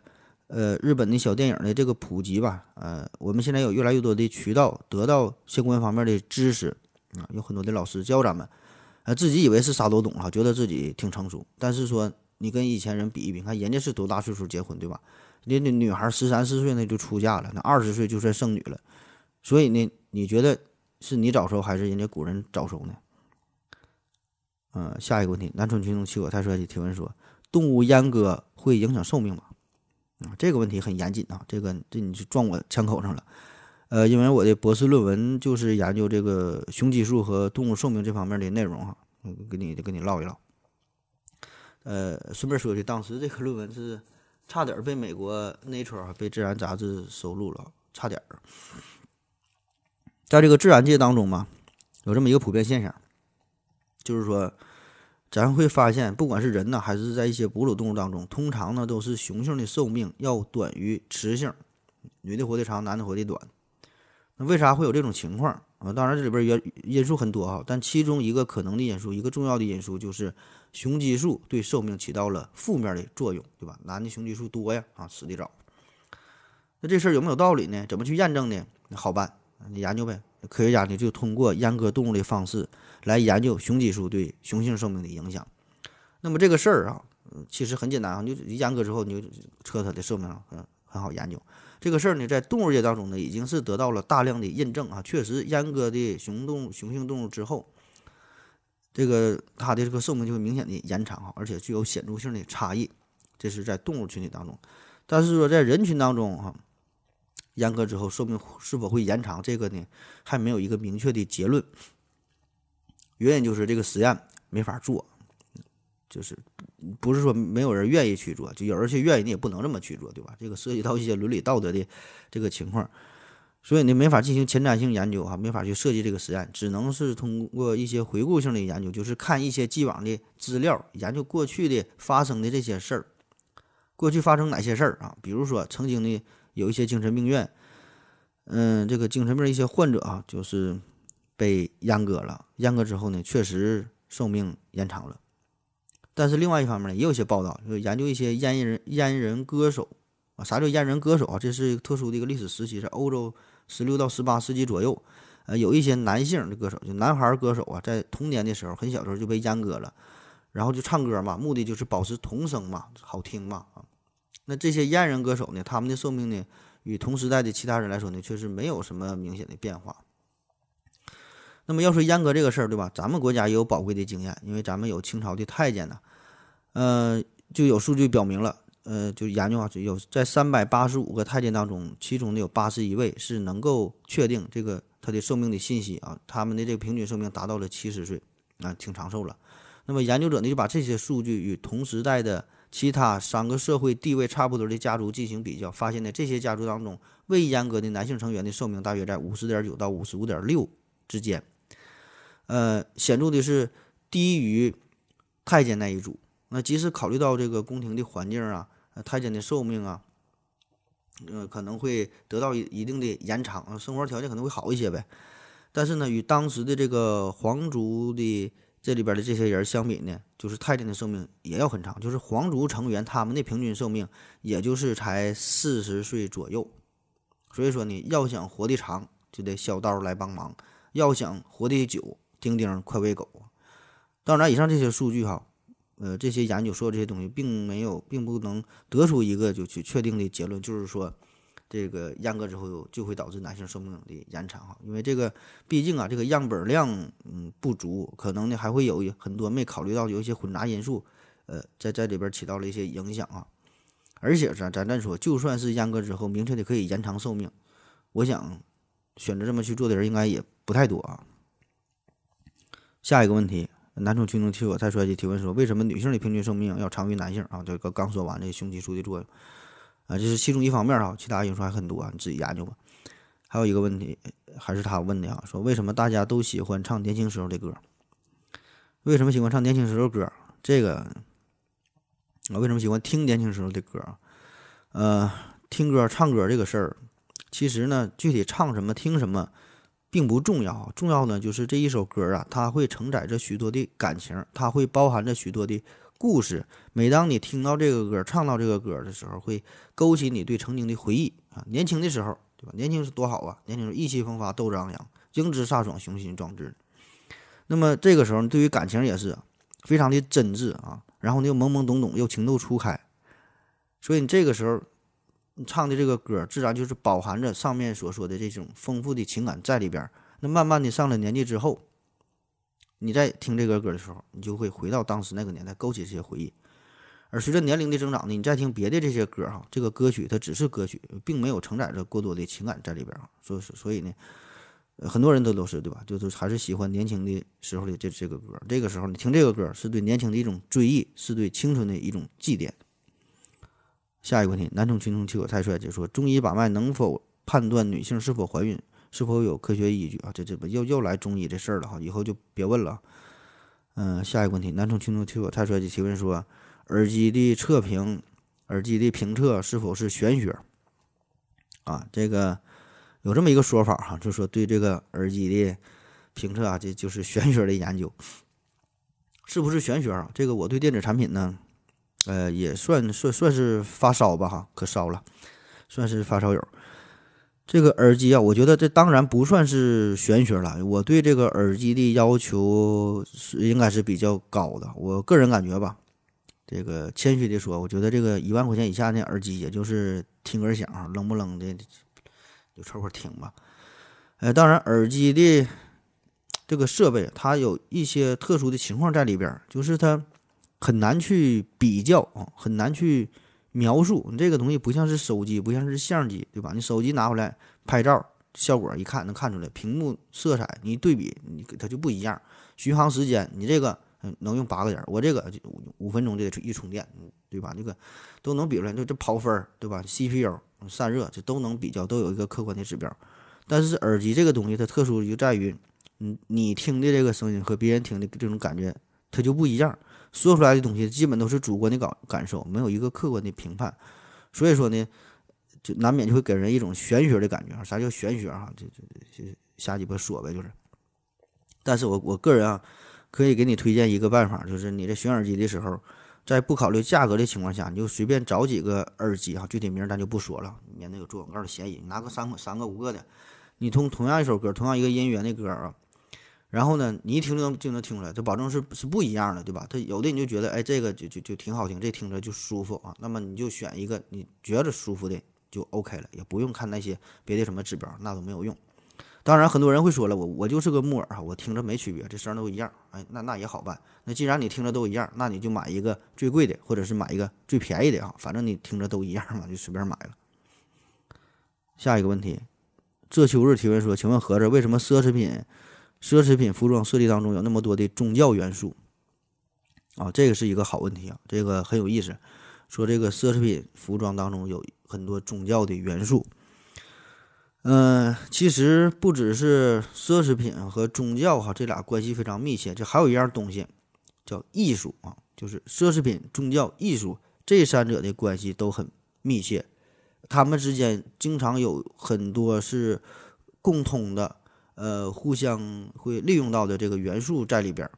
呃日本的小电影的这个普及吧，呃，我们现在有越来越多的渠道得到相关方面的知识啊，有很多的老师教咱们。啊，自己以为是啥都懂哈，觉得自己挺成熟。但是说你跟以前人比一比，看人家是多大岁数结婚，对吧？那那女孩十三四岁那就出嫁了，那二十岁就算剩女了。所以呢，你觉得是你早熟还是人家古人早熟呢？嗯，下一个问题，南村群众七我太帅气提问说，动物阉割会影响寿命吗？啊，这个问题很严谨啊，这个这你就撞我枪口上了。呃，因为我的博士论文就是研究这个雄激素和动物寿命这方面的内容哈，跟你跟你唠一唠。呃，顺便说句，当时这个论文是差点被美国 Nature 被自然杂志收录了，差点儿。在这个自然界当中嘛，有这么一个普遍现象，就是说，咱会发现，不管是人呢，还是在一些哺乳动物当中，通常呢都是雄性的寿命要短于雌性，女的活得长，男的活得短。那为啥会有这种情况啊？当然这里边原因素很多哈，但其中一个可能的因素，一个重要的因素就是雄激素对寿命起到了负面的作用，对吧？男的雄激素多呀，啊，死的早。那这事儿有没有道理呢？怎么去验证呢？好办，你研究呗。科学家呢就通过阉割动物的方式来研究雄激素对雄性寿命的影响。那么这个事儿啊，其实很简单啊，你就阉割之后你就测它的寿命，嗯，很好研究。这个事儿呢，在动物界当中呢，已经是得到了大量的印证啊。确实，阉割的雄动雄性动物之后，这个它的这个寿命就会明显的延长啊，而且具有显著性的差异。这是在动物群体当中，但是说在人群当中哈，阉割之后寿命是否会延长，这个呢还没有一个明确的结论。原因就是这个实验没法做。就是不是说没有人愿意去做，就有人去愿意，你也不能这么去做，对吧？这个涉及到一些伦理道德的这个情况，所以你没法进行前瞻性研究哈，没法去设计这个实验，只能是通过一些回顾性的研究，就是看一些既往的资料，研究过去的发生的这些事儿，过去发生哪些事儿啊？比如说曾经的有一些精神病院，嗯，这个精神病一些患者啊，就是被阉割了，阉割之后呢，确实寿命延长了。但是另外一方面呢，也有一些报道，就研究一些阉人阉人歌手啊，啥叫阉人歌手啊？这是一个特殊的一个历史时期，在欧洲十六到十八世纪左右，呃，有一些男性的歌手，就男孩歌手啊，在童年的时候，很小的时候就被阉割了，然后就唱歌嘛，目的就是保持童声嘛，好听嘛啊。那这些阉人歌手呢，他们的寿命呢，与同时代的其他人来说呢，确实没有什么明显的变化。那么要说阉割这个事儿，对吧？咱们国家也有宝贵的经验，因为咱们有清朝的太监呢，呃，就有数据表明了，呃，就研究啊，有在三百八十五个太监当中，其中呢有八十一位是能够确定这个他的寿命的信息啊，他们的这个平均寿命达到了七十岁啊，挺长寿了。那么研究者呢就把这些数据与同时代的其他三个社会地位差不多的家族进行比较，发现呢这些家族当中未阉割的男性成员的寿命大约在五十点九到五十五点六之间。呃，显著的是低于太监那一组。那即使考虑到这个宫廷的环境啊，太监的寿命啊，呃，可能会得到一一定的延长，生活条件可能会好一些呗。但是呢，与当时的这个皇族的这里边的这些人相比呢，就是太监的寿命也要很长。就是皇族成员他们的平均寿命也就是才四十岁左右。所以说呢，要想活得长，就得小刀来帮忙；要想活得久，丁丁快喂狗，当然，以上这些数据哈，呃，这些研究说这些东西，并没有，并不能得出一个就去确定的结论，就是说，这个阉割之后就会导致男性寿命的延长哈，因为这个毕竟啊，这个样本量嗯不足，可能呢还会有很多没考虑到有一些混杂因素，呃，在在里边起到了一些影响啊，而且咱咱再说，就算是阉割之后明确的可以延长寿命，我想选择这么去做的人应该也不太多啊。下一个问题，男宠群众替我太帅气提问说：为什么女性的平均寿命要长于男性啊？这个刚说完这个雄激素的作用啊，这是其中一方面啊，其他因素还很多啊，你自己研究吧。还有一个问题，还是他问的啊，说为什么大家都喜欢唱年轻时候的歌？为什么喜欢唱年轻时候歌？这个我为什么喜欢听年轻时候的歌？呃，听歌唱歌这个事儿，其实呢，具体唱什么听什么。并不重要，重要呢就是这一首歌啊，它会承载着许多的感情，它会包含着许多的故事。每当你听到这个歌，唱到这个歌的时候，会勾起你对曾经的回忆啊。年轻的时候，对吧？年轻是多好啊！年轻时意气风发，斗志昂扬，英姿飒爽，雄心壮志。那么这个时候，对于感情也是非常的真挚啊。然后你又懵懵懂懂，又情窦初开，所以你这个时候。唱的这个歌，自然就是饱含着上面所说的这种丰富的情感在里边。那慢慢的上了年纪之后，你在听这个歌的时候，你就会回到当时那个年代，勾起这些回忆。而随着年龄的增长呢，你再听别的这些歌哈，这个歌曲它只是歌曲，并没有承载着过多的情感在里边啊。所以所以呢，很多人都都是对吧？就是还是喜欢年轻的时候的这这个歌。这个时候你听这个歌，是对年轻的一种追忆，是对青春的一种祭奠。下一个问题，男宠群宠气我太帅，就说中医把脉能否判断女性是否怀孕，是否有科学依据啊？这这不又又来中医这事儿了哈，以后就别问了。嗯，下一个问题，南充群宠气我太帅就提问说，耳机的测评，耳机的评测是否是玄学？啊，这个有这么一个说法哈，就说对这个耳机的评测啊，这就是玄学的研究，是不是玄学啊？这个我对电子产品呢？呃，也算算算是发烧吧，哈，可烧了，算是发烧友。这个耳机啊，我觉得这当然不算是玄学了。我对这个耳机的要求是应该是比较高的。我个人感觉吧，这个谦虚的说，我觉得这个一万块钱以下的耳机，也就是听个响，冷不冷的就凑合听吧。呃，当然，耳机的这个设备，它有一些特殊的情况在里边，就是它。很难去比较啊，很难去描述。你这个东西不像是手机，不像是相机，对吧？你手机拿回来拍照，效果一看能看出来，屏幕色彩你对比，你它就不一样。续航时间，你这个能用八个点，我这个就五分钟就得一充电，对吧？这个都能比出来，就这跑分儿，对吧？CPU 散热这都能比较，都有一个客观的指标。但是耳机这个东西，它特殊就在于，你你听的这个声音和别人听的这种感觉，它就不一样。说出来的东西基本都是主观的感感受，没有一个客观的评判，所以说呢，就难免就会给人一种玄学的感觉。啥叫玄学哈？就就瞎鸡巴说呗，就是。但是我我个人啊，可以给你推荐一个办法，就是你在选耳机的时候，在不考虑价格的情况下，你就随便找几个耳机哈，具体名咱就不说了，免得有做广告的嫌疑。拿个三个、三个、五个的，你从同样一首歌，同样一个音源的歌啊。然后呢，你一听就能就能听出来，这保证是是不一样的，对吧？它有的你就觉得，哎，这个就就就挺好听，这听着就舒服啊。那么你就选一个你觉得舒服的就 OK 了，也不用看那些别的什么指标，那都没有用。当然，很多人会说了，我我就是个木耳哈，我听着没区别，这声都一样。哎，那那也好办。那既然你听着都一样，那你就买一个最贵的，或者是买一个最便宜的啊，反正你听着都一样嘛，就随便买了。下一个问题，这秋日提问说，请问盒子为什么奢侈品？奢侈品服装设计当中有那么多的宗教元素啊，这个是一个好问题啊，这个很有意思。说这个奢侈品服装当中有很多宗教的元素，嗯，其实不只是奢侈品和宗教哈，这俩关系非常密切。这还有一样东西叫艺术啊，就是奢侈品、宗教、艺术这三者的关系都很密切，他们之间经常有很多是共通的。呃，互相会利用到的这个元素在里边，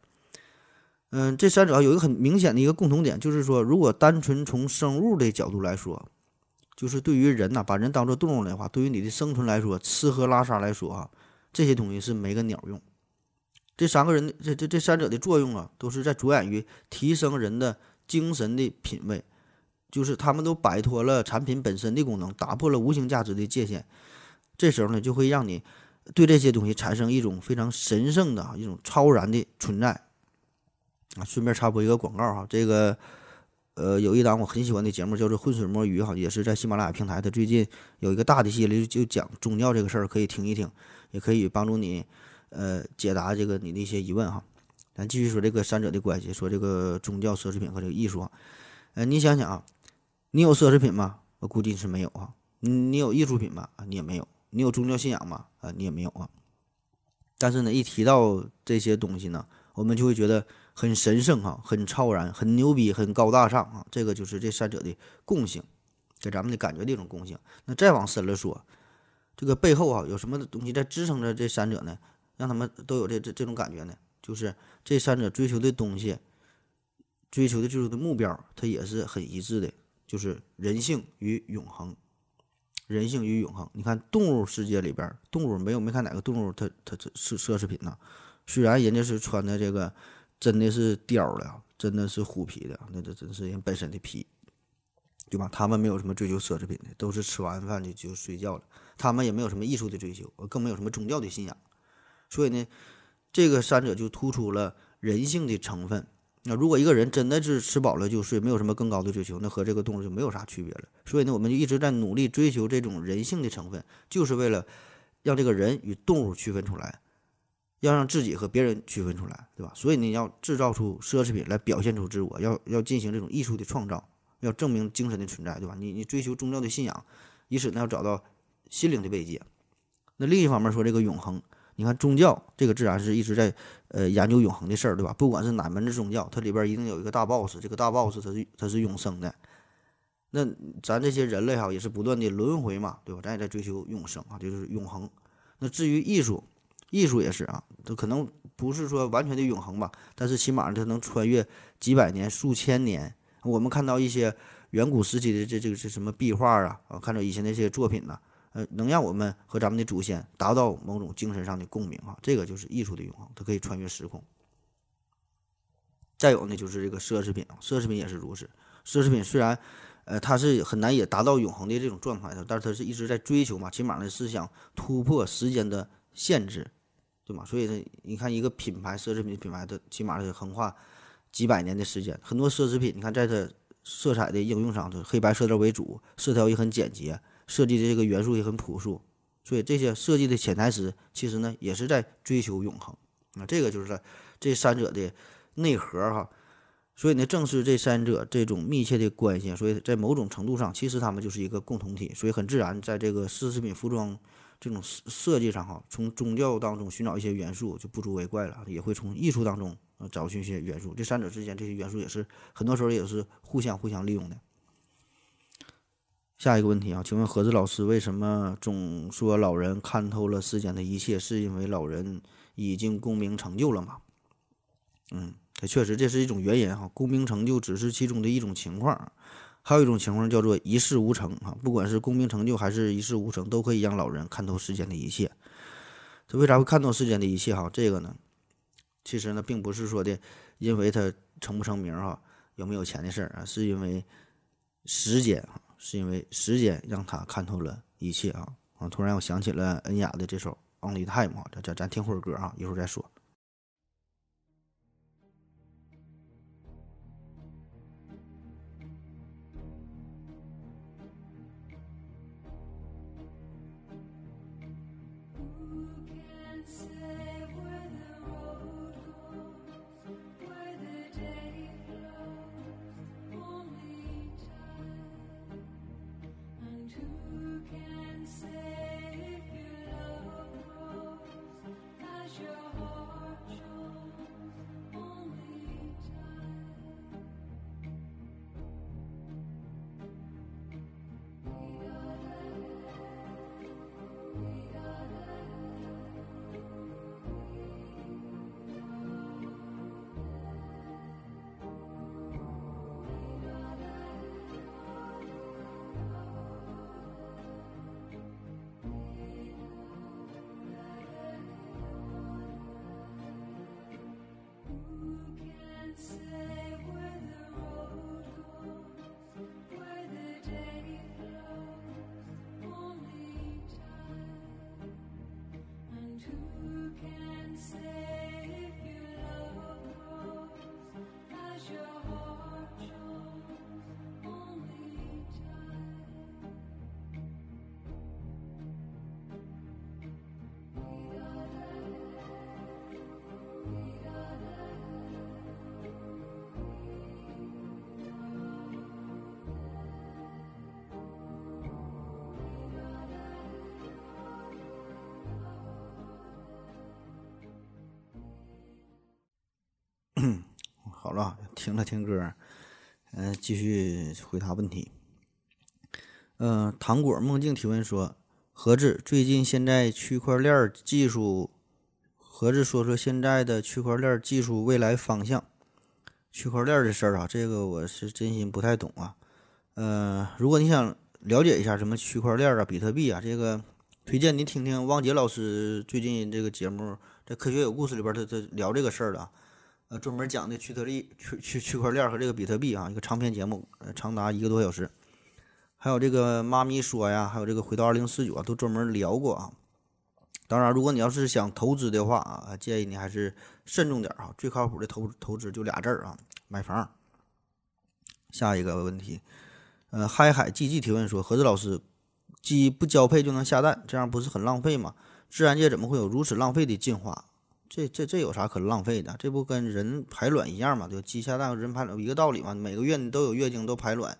嗯，这三者有一个很明显的一个共同点，就是说，如果单纯从生物的角度来说，就是对于人呐，把人当做动物的话，对于你的生存来说，吃喝拉撒来说啊，这些东西是没个鸟用。这三个人，这这这三者的作用啊，都是在着眼于提升人的精神的品味，就是他们都摆脱了产品本身的功能，打破了无形价值的界限，这时候呢，就会让你。对这些东西产生一种非常神圣的一种超然的存在啊！顺便插播一个广告哈，这个呃有一档我很喜欢的节目叫做《浑水摸鱼》哈，也是在喜马拉雅平台。它最近有一个大的系列就讲宗教这个事儿，可以听一听，也可以帮助你呃解答这个你的一些疑问哈。咱继续说这个三者的关系，说这个宗教奢侈品和这个艺术啊，呃，你想想啊，你有奢侈品吗？我估计是没有啊。你有艺术品吗？你也没有。你有宗教信仰吗？啊，你也没有啊。但是呢，一提到这些东西呢，我们就会觉得很神圣哈，很超然，很牛逼，很高大上啊。这个就是这三者的共性，给咱们的感觉的一种共性。那再往深了说，这个背后啊，有什么东西在支撑着这三者呢？让他们都有这这这种感觉呢？就是这三者追求的东西，追求的最终的目标，它也是很一致的，就是人性与永恒。人性与永恒，你看动物世界里边，动物没有没看哪个动物它它它是奢侈品呢？虽然人家是穿的这个真的是貂的，真的是虎皮的，那这真是人本身的皮，对吧？他们没有什么追求奢侈品的，都是吃完饭就就睡觉了。他们也没有什么艺术的追求，更没有什么宗教的信仰。所以呢，这个三者就突出了人性的成分。那如果一个人真的是吃饱了就睡，没有什么更高的追求，那和这个动物就没有啥区别了。所以呢，我们就一直在努力追求这种人性的成分，就是为了让这个人与动物区分出来，要让自己和别人区分出来，对吧？所以你要制造出奢侈品来表现出自我，要要进行这种艺术的创造，要证明精神的存在，对吧？你你追求宗教的信仰，以此呢要找到心灵的慰藉。那另一方面说这个永恒。你看宗教这个自然是一直在呃研究永恒的事儿，对吧？不管是哪门子宗教，它里边一定有一个大 boss，这个大 boss 它是它是永生的。那咱这些人类哈也是不断的轮回嘛，对吧？咱也在追求永生啊，就是永恒。那至于艺术，艺术也是啊，它可能不是说完全的永恒吧，但是起码它能穿越几百年、数千年。我们看到一些远古时期的这这个是什么壁画啊啊，看到以前那些作品呢。呃，能让我们和咱们的祖先达到某种精神上的共鸣啊，这个就是艺术的永恒，它可以穿越时空。再有呢，就是这个奢侈品，奢侈品也是如此。奢侈品虽然，呃，它是很难也达到永恒的这种状态的，但是它是一直在追求嘛，起码呢是想突破时间的限制，对吗？所以呢，你看一个品牌奢侈品品牌，它起码是横跨几百年的时间。很多奢侈品，你看在它色彩的应用上，就黑白色调为主，色调也很简洁。设计的这个元素也很朴素，所以这些设计的潜台词其实呢也是在追求永恒啊，这个就是这三者的内核哈。所以呢，正是这三者这种密切的关系，所以在某种程度上，其实他们就是一个共同体。所以很自然，在这个奢侈品服装这种设计上哈，从宗教当中寻找一些元素就不足为怪了，也会从艺术当中呃找寻一些元素。这三者之间这些元素也是很多时候也是互相互相利用的。下一个问题啊，请问何子老师，为什么总说老人看透了世间的一切？是因为老人已经功名成就了吗？嗯，这确实这是一种原因哈。功名成就只是其中的一种情况，还有一种情况叫做一事无成哈。不管是功名成就还是一事无成，都可以让老人看透世间的一切。他为啥会看透世间的一切哈？这个呢，其实呢，并不是说的因为他成不成名哈，有没有钱的事儿啊，是因为时间啊，是因为时间让他看透了一切啊啊！突然我想起了恩雅的这首《Only Time》啊，咱咱咱听会儿歌啊，一会儿再说。行，了听歌，嗯，继续回答问题。嗯，糖果梦境提问说：何志，最近现在区块链技术，何志说说现在的区块链技术未来方向。区块链的事儿啊，这个我是真心不太懂啊。呃，如果你想了解一下什么区块链啊、比特币啊，这个推荐你听听汪杰老师最近这个节目，在《科学有故事》里边，他他聊这个事儿的。呃，专门讲的区特利区区区块链和这个比特币啊，一个长篇节目，呃，长达一个多小时。还有这个妈咪说呀，还有这个回到二零四九啊，都专门聊过啊。当然，如果你要是想投资的话啊，建议你还是慎重点啊。最靠谱的投投资就俩字儿啊，买房。下一个问题，呃，嗨海 G G 提问说，何子老师，鸡不交配就能下蛋，这样不是很浪费吗？自然界怎么会有如此浪费的进化？这这这有啥可浪费的？这不跟人排卵一样嘛？对吧？鸡下蛋人排卵一个道理嘛？每个月你都有月经，都排卵，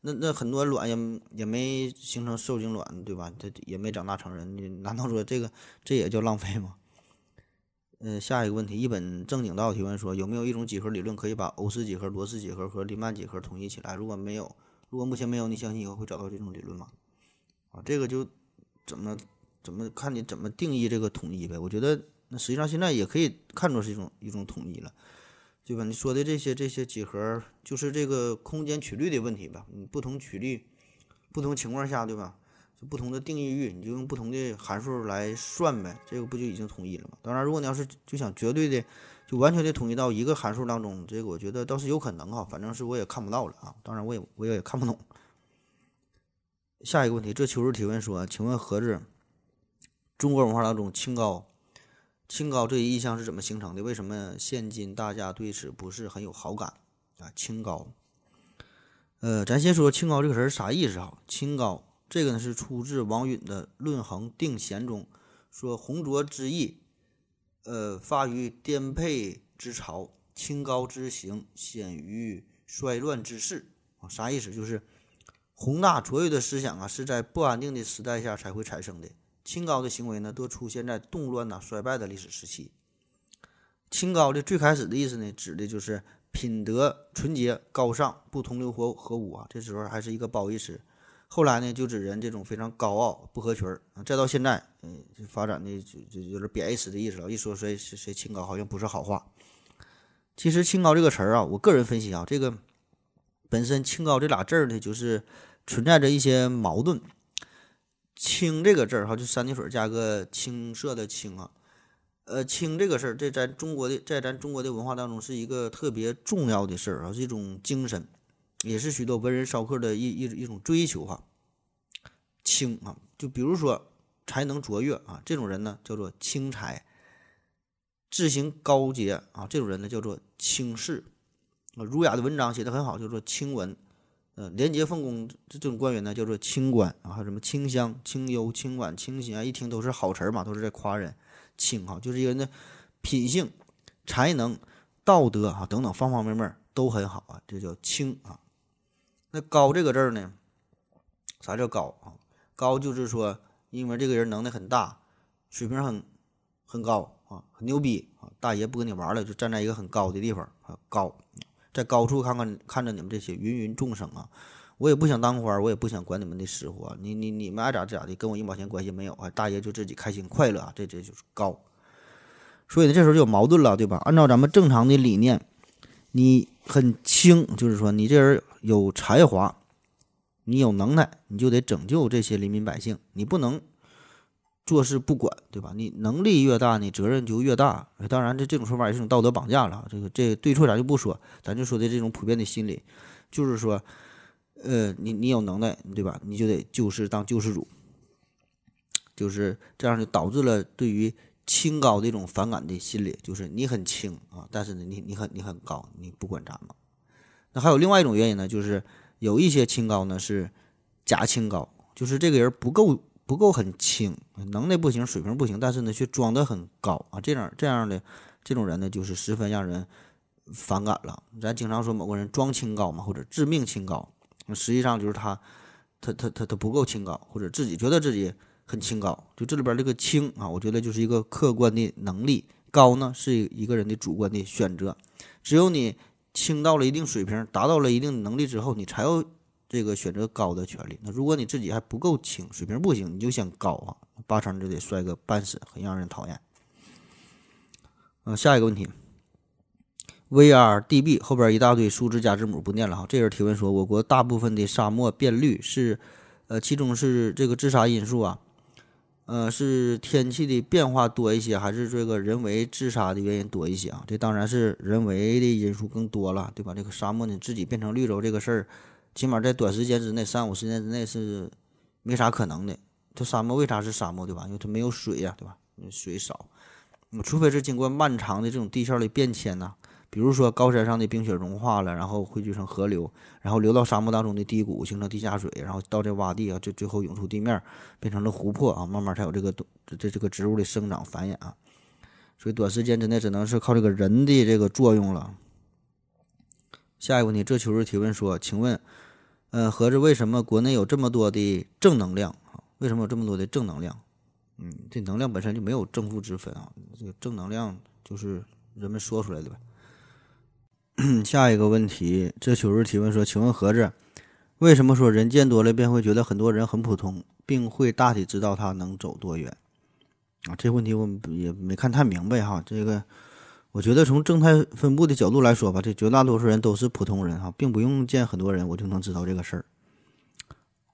那那很多卵也也没形成受精卵，对吧？它也没长大成人，你难道说这个这也叫浪费吗？嗯，下一个问题，一本正经道提问说，有没有一种几何理论可以把欧式几何、罗氏几何和黎曼几何统一起来？如果没有，如果目前没有，你相信以后会找到这种理论吗？啊，这个就怎么怎么看你怎么定义这个统一呗？我觉得。那实际上现在也可以看作是一种一种统一了，对吧？你说的这些这些几何，就是这个空间曲率的问题吧？你不同曲率，不同情况下，对吧？就不同的定义域，你就用不同的函数来算呗，这个不就已经统一了吗？当然，如果你要是就想绝对的，就完全的统一到一个函数当中，这个我觉得倒是有可能哈，反正是我也看不到了啊。当然，我也我也看不懂。下一个问题，这秋日提问说，请问何子，中国文化当中清高？清高这一意象是怎么形成的？为什么现今大家对此不是很有好感啊？清高，呃，咱先说清高这个词儿啥意思啊？清高这个呢是出自王允的《论衡定贤》中，说洪卓之意，呃，发于颠沛之潮，清高之行，显于衰乱之势啊。啥意思？就是宏大卓越的思想啊，是在不安定的时代下才会产生的。清高的行为呢，多出现在动乱呐、衰败的历史时期。清高的最开始的意思呢，指的就是品德纯洁、高尚、不同流合合污啊。这时候还是一个褒义词。后来呢，就指人这种非常高傲、不合群儿。再到现在，嗯，发展的就就有点贬义词的意思了。一说谁谁谁清高，好像不是好话。其实“清高”这个词儿啊，我个人分析啊，这个本身“清高”这俩字儿呢，就是存在着一些矛盾。清这个字儿哈，就三点水加个青色的青啊，呃，清这个事儿，在咱中国的在咱中国的文化当中是一个特别重要的事儿啊，是一种精神，也是许多文人骚客的一一一种追求哈。清啊，就比如说才能卓越啊，这种人呢叫做清才；志行高洁啊，这种人呢叫做清士；啊，儒雅的文章写得很好，叫做清文。呃，廉洁奉公这这种官员呢叫做清官啊，还有什么清香、清幽、清婉、清新啊，一听都是好词儿嘛，都是在夸人。清哈，就是一个人的品性、才能、道德啊等等方方面面都很好啊，这叫清啊。那高这个字儿呢？啥叫高啊？高就是说，因为这个人能耐很大，水平很很高啊，很牛逼啊。大爷不跟你玩了，就站在一个很高的地方啊，高，在高处看看看着你们这些芸芸众生啊。我也不想当官，我也不想管你们的死活。你你你们爱咋咋的，跟我一毛钱关系没有啊！大爷就自己开心快乐啊，这这就是高。所以呢，这时候就有矛盾了，对吧？按照咱们正常的理念，你很轻，就是说你这人有才华，你有能耐，你就得拯救这些黎民百姓，你不能坐视不管，对吧？你能力越大，你责任就越大。当然，这这种说法也是一种道德绑架了。这个这对错咱就不说，咱就说的这种普遍的心理，就是说。呃，你你有能耐，对吧？你就得救世当救世主，就是这样就导致了对于清高的一种反感的心理，就是你很清啊，但是呢，你你很你很高，你不管咱们。那还有另外一种原因呢，就是有一些清高呢是假清高，就是这个人不够不够很轻，能耐不行，水平不行，但是呢却装得很高啊，这样这样的这种人呢，就是十分让人反感了。咱经常说某个人装清高嘛，或者致命清高。实际上就是他，他他他他不够清高，或者自己觉得自己很清高。就这里边这个清啊，我觉得就是一个客观的能力，高呢是一个人的主观的选择。只有你清到了一定水平，达到了一定能力之后，你才有这个选择高的权利。那如果你自己还不够轻，水平不行，你就想高啊，八成就得摔个半死，很让人讨厌。嗯，下一个问题。VRDB 后边一大堆数字加字母不念了哈。这人提问说，我国大部分的沙漠变绿是，呃，其中是这个自杀因素啊，呃，是天气的变化多一些，还是这个人为自杀的原因多一些啊？这当然是人为的因素更多了，对吧？这个沙漠呢自己变成绿洲这个事儿，起码在短时间之内，三五十年之内是没啥可能的。这沙漠为啥是沙漠对吧？因为它没有水呀，对吧？水少，除非是经过漫长的这种地壳的变迁呐。比如说高山上的冰雪融化了，然后汇聚成河流，然后流到沙漠当中的低谷，形成地下水，然后到这洼地啊，就最后涌出地面，变成了湖泊啊，慢慢才有这个这这个植物的生长繁衍啊。所以短时间之内只能是靠这个人的这个作用了。下一个问题，这求是提问说，请问，呃，合着为什么国内有这么多的正能量啊？为什么有这么多的正能量？嗯，这能量本身就没有正负之分啊，这个正能量就是人们说出来的呗。下一个问题，这求日提问说：“请问盒子，为什么说人见多了便会觉得很多人很普通，并会大体知道他能走多远？”啊，这问题我也没看太明白哈。这个，我觉得从正态分布的角度来说吧，这绝大多数人都是普通人哈，并不用见很多人，我就能知道这个事儿。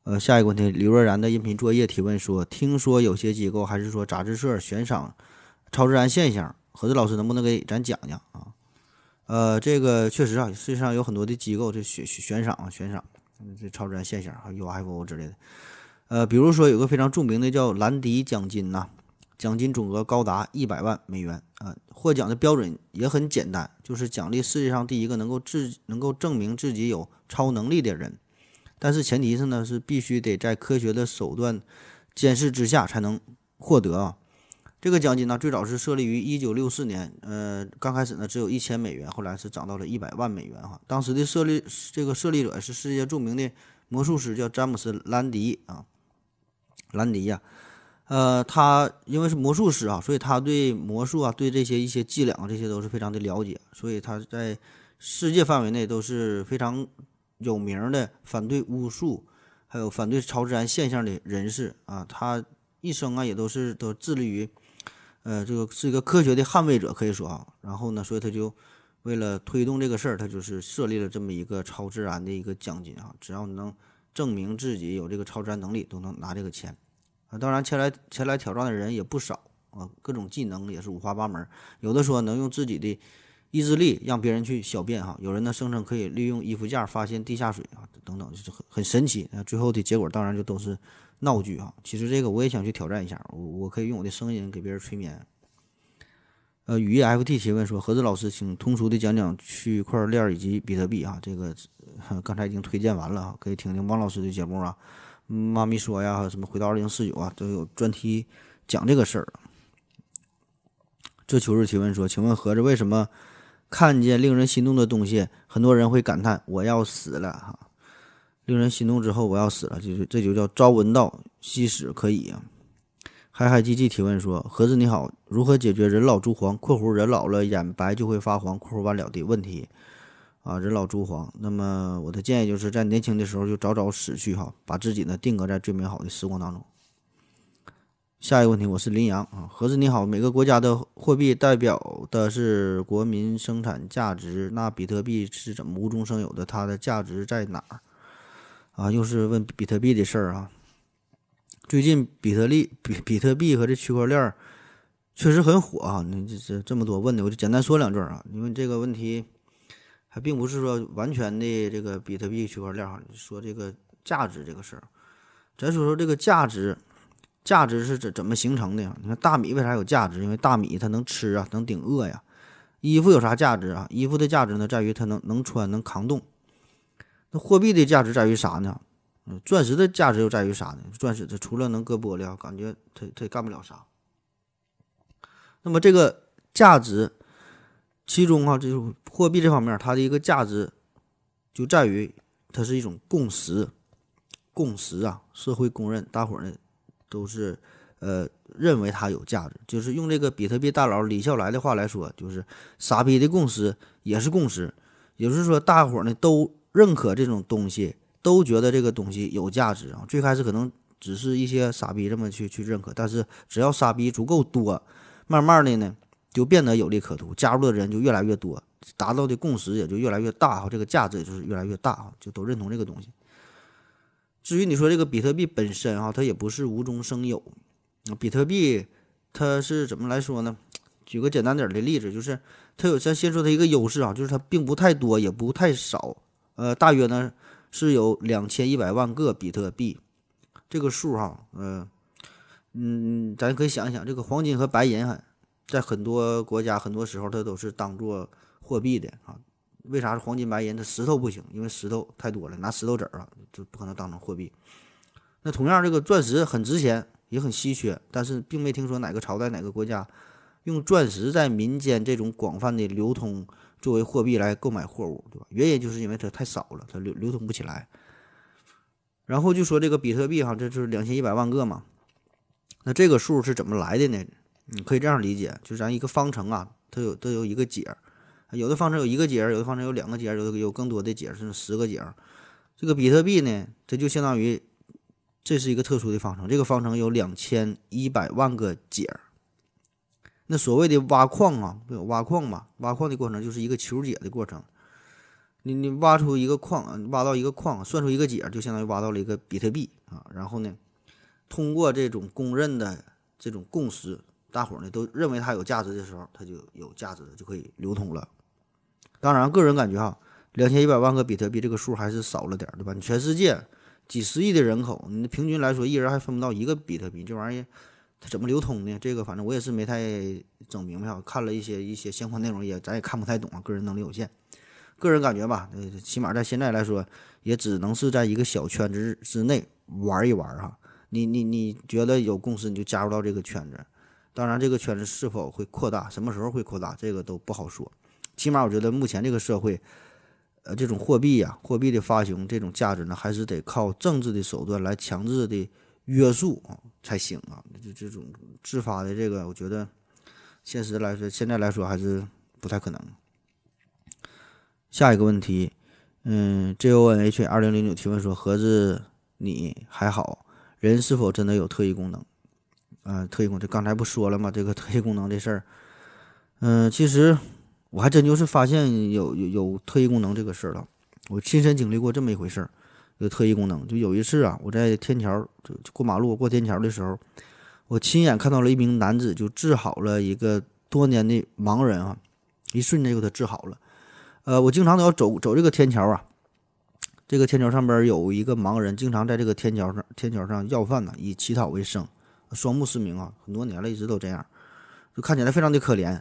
呃，下一个问题，李若然的音频作业提问说：“听说有些机构还是说杂志社悬赏超自然现象，盒子老师能不能给咱讲讲啊？”呃，这个确实啊，世界上有很多的机构这悬悬赏，悬赏，这超自然现象，还有 UFO 之类的。呃，比如说有个非常著名的叫兰迪奖金呐，奖金总额高达一百万美元啊。获奖的标准也很简单，就是奖励世界上第一个能够自能够证明自己有超能力的人。但是前提是呢，是必须得在科学的手段监视之下才能获得啊。这个奖金呢，最早是设立于一九六四年，呃，刚开始呢只有一千美元，后来是涨到了一百万美元哈。当时的设立这个设立者是世界著名的魔术师，叫詹姆斯·兰迪啊，兰迪呀，呃，他因为是魔术师啊，所以他对魔术啊，对这些一些伎俩这些都是非常的了解，所以他在世界范围内都是非常有名的反对巫术，还有反对超自然现象的人士啊。他一生啊也都是都致力于。呃，这个是一个科学的捍卫者，可以说啊。然后呢，所以他就为了推动这个事儿，他就是设立了这么一个超自然的一个奖金啊。只要你能证明自己有这个超自然能力，都能拿这个钱当然，前来前来挑战的人也不少啊，各种技能也是五花八门。有的说能用自己的意志力让别人去小便哈，有人呢声称可以利用衣服架发现地下水啊，等等，就是很很神奇。那最后的结果当然就都是闹剧哈。其实这个我也想去挑战一下，我我可以用我的声音给别人催眠。呃，雨夜 FT 提问说：何子老师，请通俗的讲讲区块链以及比特币啊。这个 刚才已经推荐完了啊，可以听听王老师的节目啊。妈咪说呀，什么回到二零四九啊，都有专题讲这个事儿。这秋日提问说：请问何子为什么看见令人心动的东西，很多人会感叹我要死了哈？令人心动之后我要死了，就是这就叫朝闻道夕死可以啊。嗨嗨唧唧提问说：“盒子你好，如何解决人老珠黄（括弧人老了眼白就会发黄）（括弧完了）的问题？啊，人老珠黄。那么我的建议就是在年轻的时候就早早死去哈，把自己呢定格在最美好的时光当中。下一个问题，我是林阳啊，盒子你好，每个国家的货币代表的是国民生产价值，那比特币是怎么无中生有的？它的价值在哪儿？啊，又是问比特币的事儿啊。”最近比特币、比比特币和这区块链确实很火啊！你这这这么多问的，我就简单说两句啊。因为这个问题还并不是说完全的这个比特币区块链哈，说这个价值这个事儿，咱说说这个价值，价值是怎怎么形成的呀？你看大米为啥有价值？因为大米它能吃啊，能顶饿呀。衣服有啥价值啊？衣服的价值呢，在于它能能穿，能扛冻。那货币的价值在于啥呢？嗯，钻石的价值又在于啥呢？钻石它除了能割玻璃啊，感觉它它也干不了啥。那么这个价值，其中哈，就是货币这方面，它的一个价值就在于它是一种共识，共识啊，社会公认，大伙儿呢都是呃认为它有价值。就是用这个比特币大佬李笑来的话来说，就是傻逼的共识也是共识，也就是说，大伙儿呢都认可这种东西。都觉得这个东西有价值啊！最开始可能只是一些傻逼这么去去认可，但是只要傻逼足够多，慢慢的呢就变得有利可图，加入的人就越来越多，达到的共识也就越来越大哈，这个价值也就是越来越大哈，就都认同这个东西。至于你说这个比特币本身哈，它也不是无中生有，比特币它是怎么来说呢？举个简单点的例子，就是它有咱先说它一个优势啊，就是它并不太多，也不太少，呃，大约呢。是有两千一百万个比特币，这个数哈，嗯嗯，咱可以想一想，这个黄金和白银，在很多国家很多时候它都是当做货币的啊。为啥是黄金白银？它石头不行，因为石头太多了，拿石头子儿啊就不可能当成货币。那同样，这个钻石很值钱，也很稀缺，但是并没听说哪个朝代哪个国家用钻石在民间这种广泛的流通。作为货币来购买货物，对吧？原因就是因为它太少了，它流流通不起来。然后就说这个比特币哈，这就是两千一百万个嘛。那这个数是怎么来的呢？你可以这样理解，就是咱一个方程啊，它有都有一个解，有的方程有一个解，有的方程有两个解，有有更多的解，是十个解。这个比特币呢，它就相当于这是一个特殊的方程，这个方程有两千一百万个解。那所谓的挖矿啊，有挖矿嘛，挖矿的过程就是一个求解的过程。你你挖出一个矿，挖到一个矿，算出一个解，就相当于挖到了一个比特币啊。然后呢，通过这种公认的这种共识，大伙呢都认为它有价值的时候，它就有价值，就可以流通了。当然，个人感觉哈，两千一百万个比特币这个数还是少了点，对吧？你全世界几十亿的人口，你平均来说，一人还分不到一个比特币，这玩意儿。它怎么流通呢？这个反正我也是没太整明白，看了一些一些相关内容，也咱也看不太懂啊。个人能力有限，个人感觉吧，呃，起码在现在来说，也只能是在一个小圈子之内玩一玩哈。你你你觉得有共识，你就加入到这个圈子。当然，这个圈子是否会扩大，什么时候会扩大，这个都不好说。起码我觉得目前这个社会，呃，这种货币呀，货币的发行这种价值呢，还是得靠政治的手段来强制的。约束啊才行啊，就这种自发的这个，我觉得现实来说，现在来说还是不太可能。下一个问题，嗯，J O N H 二零零九提问说：盒子你还好？人是否真的有特异功能？啊，特异功能，这刚才不说了吗？这个特异功能这事儿，嗯，其实我还真就是发现有有有特异功能这个事儿了，我亲身经历过这么一回事儿。有特异功能，就有一次啊，我在天桥就过马路过天桥的时候，我亲眼看到了一名男子就治好了一个多年的盲人啊，一瞬间就给他治好了。呃，我经常都要走走这个天桥啊，这个天桥上边有一个盲人，经常在这个天桥上天桥上要饭呢，以乞讨为生，双目失明啊，很多年了，一直都这样，就看起来非常的可怜。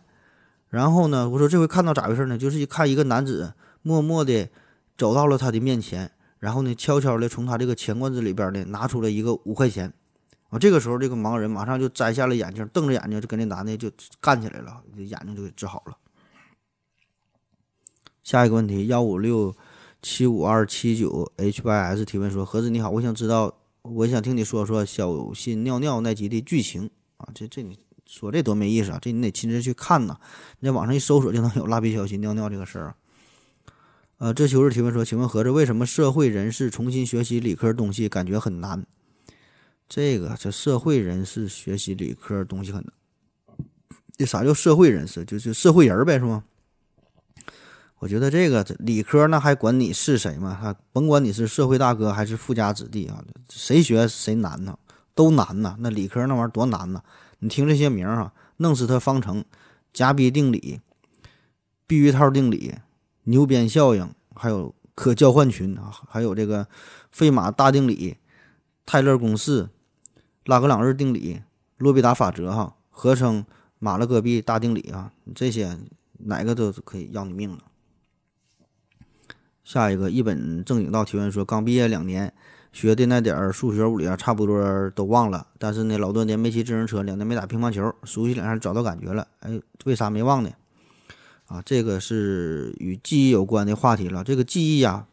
然后呢，我说这回看到咋回事呢？就是一看一个男子默默地走到了他的面前，然后呢，悄悄地从他这个钱罐子里边呢拿出了一个五块钱。啊，这个时候，这个盲人马上就摘下了眼镜，瞪着眼睛就跟那男的就干起来了，眼睛就给治好了。下一个问题，幺五六七五二七九 H Y S 提问说：盒子你好，我想知道，我想听你说说小心尿尿那集的剧情啊。这这你说这多没意思啊，这你得亲自去看呐。你在网上一搜索就能有蜡笔小新尿尿这个事儿。呃，这求是提问说：请问盒子为什么社会人士重新学习理科东西感觉很难？这个这社会人士学习理科东西很难，这啥叫社会人士？就是社会人呗，是吗？我觉得这个理科那还管你是谁吗？哈，甭管你是社会大哥还是富家子弟啊，谁学谁难呢？都难呐！那理科那玩意儿多难呐！你听这些名儿哈，弄死他方程、夹逼定理、避孕套定理、牛鞭效应，还有可交换群啊，还有这个费马大定理、泰勒公式。拉格朗日定理、洛必达法则，哈，合称马勒戈壁大定理啊，这些哪个都可以要你命了。下一个一本正经道提问说，刚毕业两年，学的那点儿数学、物理啊，差不多都忘了。但是呢，老多年没骑自行车，两年没打乒乓球，熟悉两下找到感觉了。哎，为啥没忘呢？啊，这个是与记忆有关的话题了。这个记忆呀，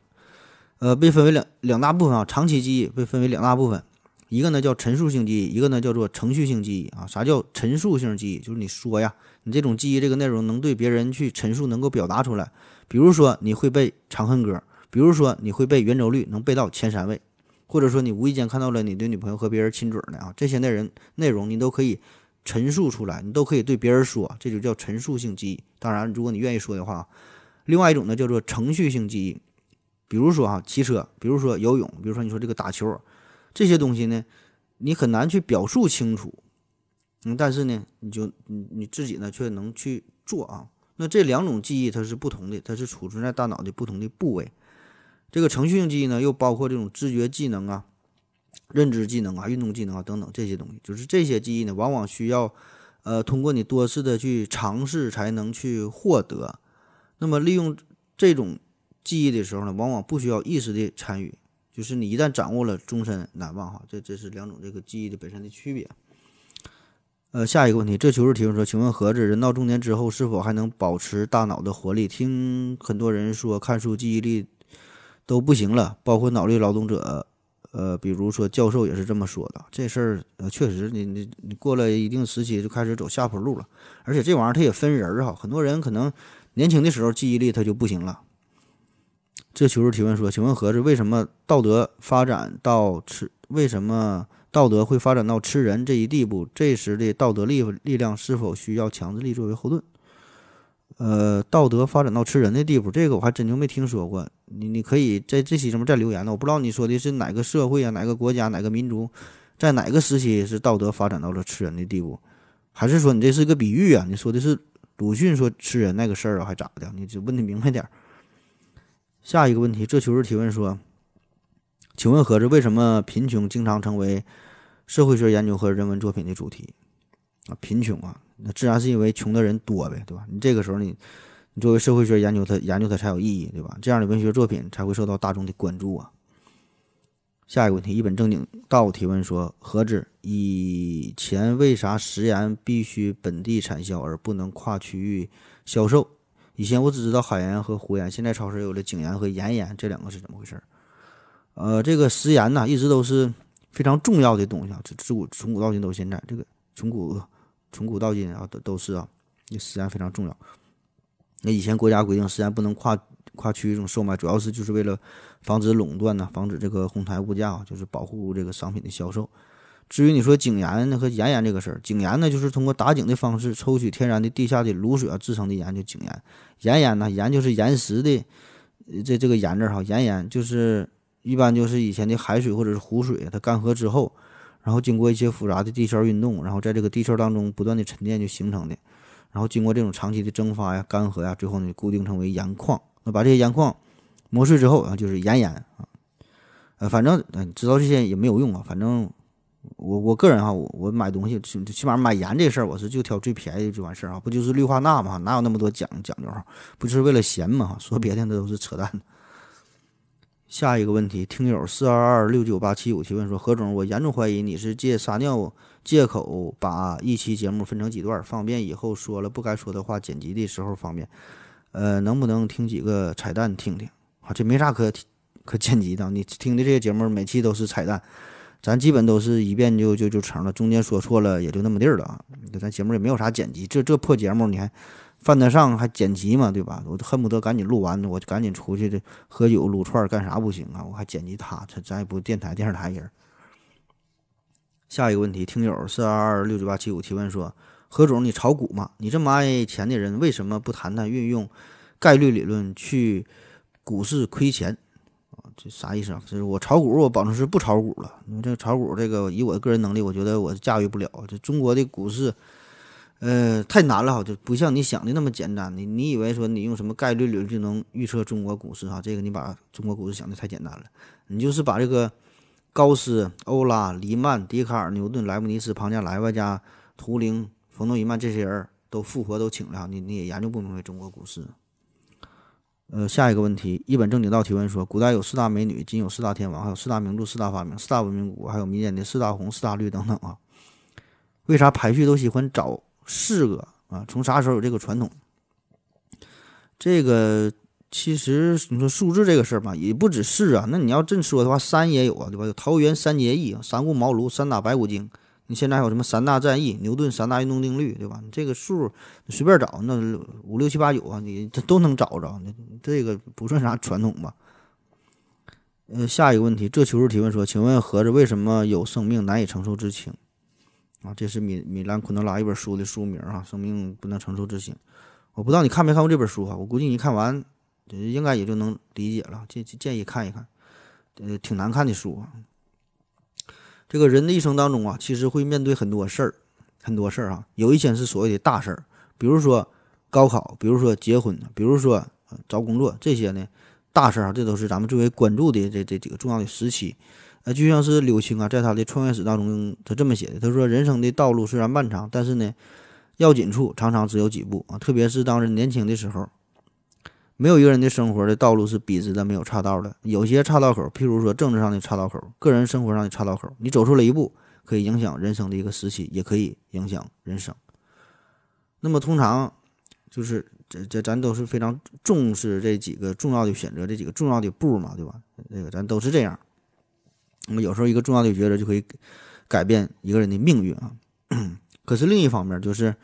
呃，被分为两两大部分啊，长期记忆被分为两大部分。一个呢叫陈述性记忆，一个呢叫做程序性记忆啊。啥叫陈述性记忆？就是你说呀，你这种记忆这个内容能对别人去陈述，能够表达出来。比如说你会背《长恨歌》，比如说你会背圆周率，能背到前三位，或者说你无意间看到了你的女朋友和别人亲嘴呢啊，这些内容内容你都可以陈述出来，你都可以对别人说，这就叫陈述性记忆。当然，如果你愿意说的话，另外一种呢叫做程序性记忆，比如说哈骑车，比如说游泳，比如说你说这个打球。这些东西呢，你很难去表述清楚，嗯，但是呢，你就你你自己呢却能去做啊。那这两种记忆它是不同的，它是储存在大脑的不同的部位。这个程序性记忆呢，又包括这种知觉技能啊、认知技能啊、运动技能啊等等这些东西。就是这些记忆呢，往往需要呃通过你多次的去尝试才能去获得。那么利用这种记忆的时候呢，往往不需要意识的参与。就是你一旦掌握了，终身难忘哈。这这是两种这个记忆的本身的区别。呃，下一个问题，这求是提问说，请问盒子，人到中年之后是否还能保持大脑的活力？听很多人说看书记忆力都不行了，包括脑力劳动者，呃，比如说教授也是这么说的。这事儿呃，确实，你你你过了一定时期就开始走下坡路了。而且这玩意儿它也分人儿哈，很多人可能年轻的时候记忆力他就不行了。这求助提问说：“请问盒子，为什么道德发展到吃？为什么道德会发展到吃人这一地步？这时的道德力力量是否需要强制力作为后盾？”呃，道德发展到吃人的地步，这个我还真就没听说过。你你可以在这期什么再留言呢。我不知道你说的是哪个社会啊，哪个国家，哪个民族，在哪个时期是道德发展到了吃人的地步？还是说你这是个比喻啊？你说的是鲁迅说吃人那个事儿啊，还咋的？你就问的明白点儿。下一个问题，这求是提问说：“请问盒子，为什么贫穷经常成为社会学研究和人文作品的主题？啊，贫穷啊，那自然是因为穷的人多呗，对吧？你这个时候你，你作为社会学研究它，研究它才有意义，对吧？这样的文学作品才会受到大众的关注啊。”下一个问题，一本正经道提问说：“何止，以前为啥食盐必须本地产销而不能跨区域销售？”以前我只知道海盐和湖盐，现在超市有了井盐和盐盐，这两个是怎么回事？呃，这个食盐呢，一直都是非常重要的东西啊，这自古从古到今都是现在，这个从古从古到今啊，都都是啊，那食盐非常重要。那以前国家规定食盐不能跨跨区域中售卖，主要是就是为了防止垄断呢，防止这个哄抬物价，就是保护这个商品的销售。至于你说井盐和盐盐这个事儿，井盐呢就是通过打井的方式抽取天然的地下的卤水啊制成的盐，就井盐。盐盐呢，盐就是岩石的，这这个盐字哈，盐盐就是一般就是以前的海水或者是湖水，它干涸之后，然后经过一些复杂的地壳运动，然后在这个地壳当中不断的沉淀就形成的，然后经过这种长期的蒸发呀、干涸呀，最后呢固定成为盐矿。那把这些盐矿磨碎之后啊，就是盐盐啊。呃，反正嗯，知道这些也没有用啊。反正我我个人哈，我我买东西起起码买盐这事儿，我是就挑最便宜的就完事儿啊。不就是氯化钠嘛？哪有那么多讲讲究哈？不就是为了咸嘛？说别的那都是扯淡。下一个问题，听友四二二六九八七五提问说：何总，我严重怀疑你是借撒尿借口把一期节目分成几段，方便以后说了不该说的话剪辑的时候方便。呃，能不能听几个彩蛋听听？啊，这没啥可可剪辑的，你听的这些节目每期都是彩蛋，咱基本都是一遍就就就成了，中间说错了也就那么地儿了啊。咱节目也没有啥剪辑，这这破节目你还？犯得上还剪辑嘛，对吧？我都恨不得赶紧录完，我就赶紧出去的喝酒撸串干啥不行啊？我还剪辑他，这咱也不电台电视台人。下一个问题，听友四二二六九八七五提问说：何总，你炒股吗？你这么爱钱的人，为什么不谈谈运用概率理论去股市亏钱啊？这啥意思啊？就是我炒股，我保证是不炒股了。你这炒股，这个以我的个人能力，我觉得我驾驭不了。这中国的股市。呃，太难了哈，就不像你想的那么简单。你你以为说你用什么概率理论就能预测中国股市哈？这个你把中国股市想的太简单了。你就是把这个高斯、欧拉、黎曼、笛卡尔、牛顿、莱布尼茨、庞加莱外加图灵、冯诺依曼这些人都复活都请了，你你也研究不明白中国股市。呃，下一个问题，一本正经道提问说：古代有四大美女，今有四大天王，还有四大名著、四大发明、四大文明古，还有民间的四大红、四大绿等等啊？为啥排序都喜欢找？四个啊，从啥时候有这个传统？这个其实你说数字这个事儿吧，也不止四啊。那你要真说的话，三也有啊，对吧？有桃园三结义、三顾茅庐、三打白骨精。你现在还有什么三大战役、牛顿三大运动定律，对吧？你这个数随便找，那五六七八九啊，你这都能找着。这个不算啥传统吧？呃，下一个问题，这求助提问说，请问盒子为什么有生命难以承受之轻？啊，这是米米兰昆德拉一本书的书名啊，生命不能承受之轻。我不知道你看没看过这本书啊？我估计你看完，应该也就能理解了。建建议看一看，呃，挺难看的书啊。这个人的一生当中啊，其实会面对很多事儿，很多事儿啊。有一些是所谓的大事儿，比如说高考，比如说结婚，比如说找工作，这些呢大事儿啊，这都是咱们最为关注的这这几个重要的时期。呃，就像是柳青啊，在他的创业史当中，他这么写的：他说，人生的道路虽然漫长，但是呢，要紧处常常只有几步啊。特别是当人年轻的时候，没有一个人的生活的道路是笔直的，没有岔道的。有些岔道口，譬如说政治上的岔道口，个人生活上的岔道口，你走出了一步，可以影响人生的一个时期，也可以影响人生。那么通常就是这这咱都是非常重视这几个重要的选择，这几个重要的步嘛，对吧？这个咱都是这样。那么有时候一个重要的抉择就可以改变一个人的命运啊。可是另一方面，就是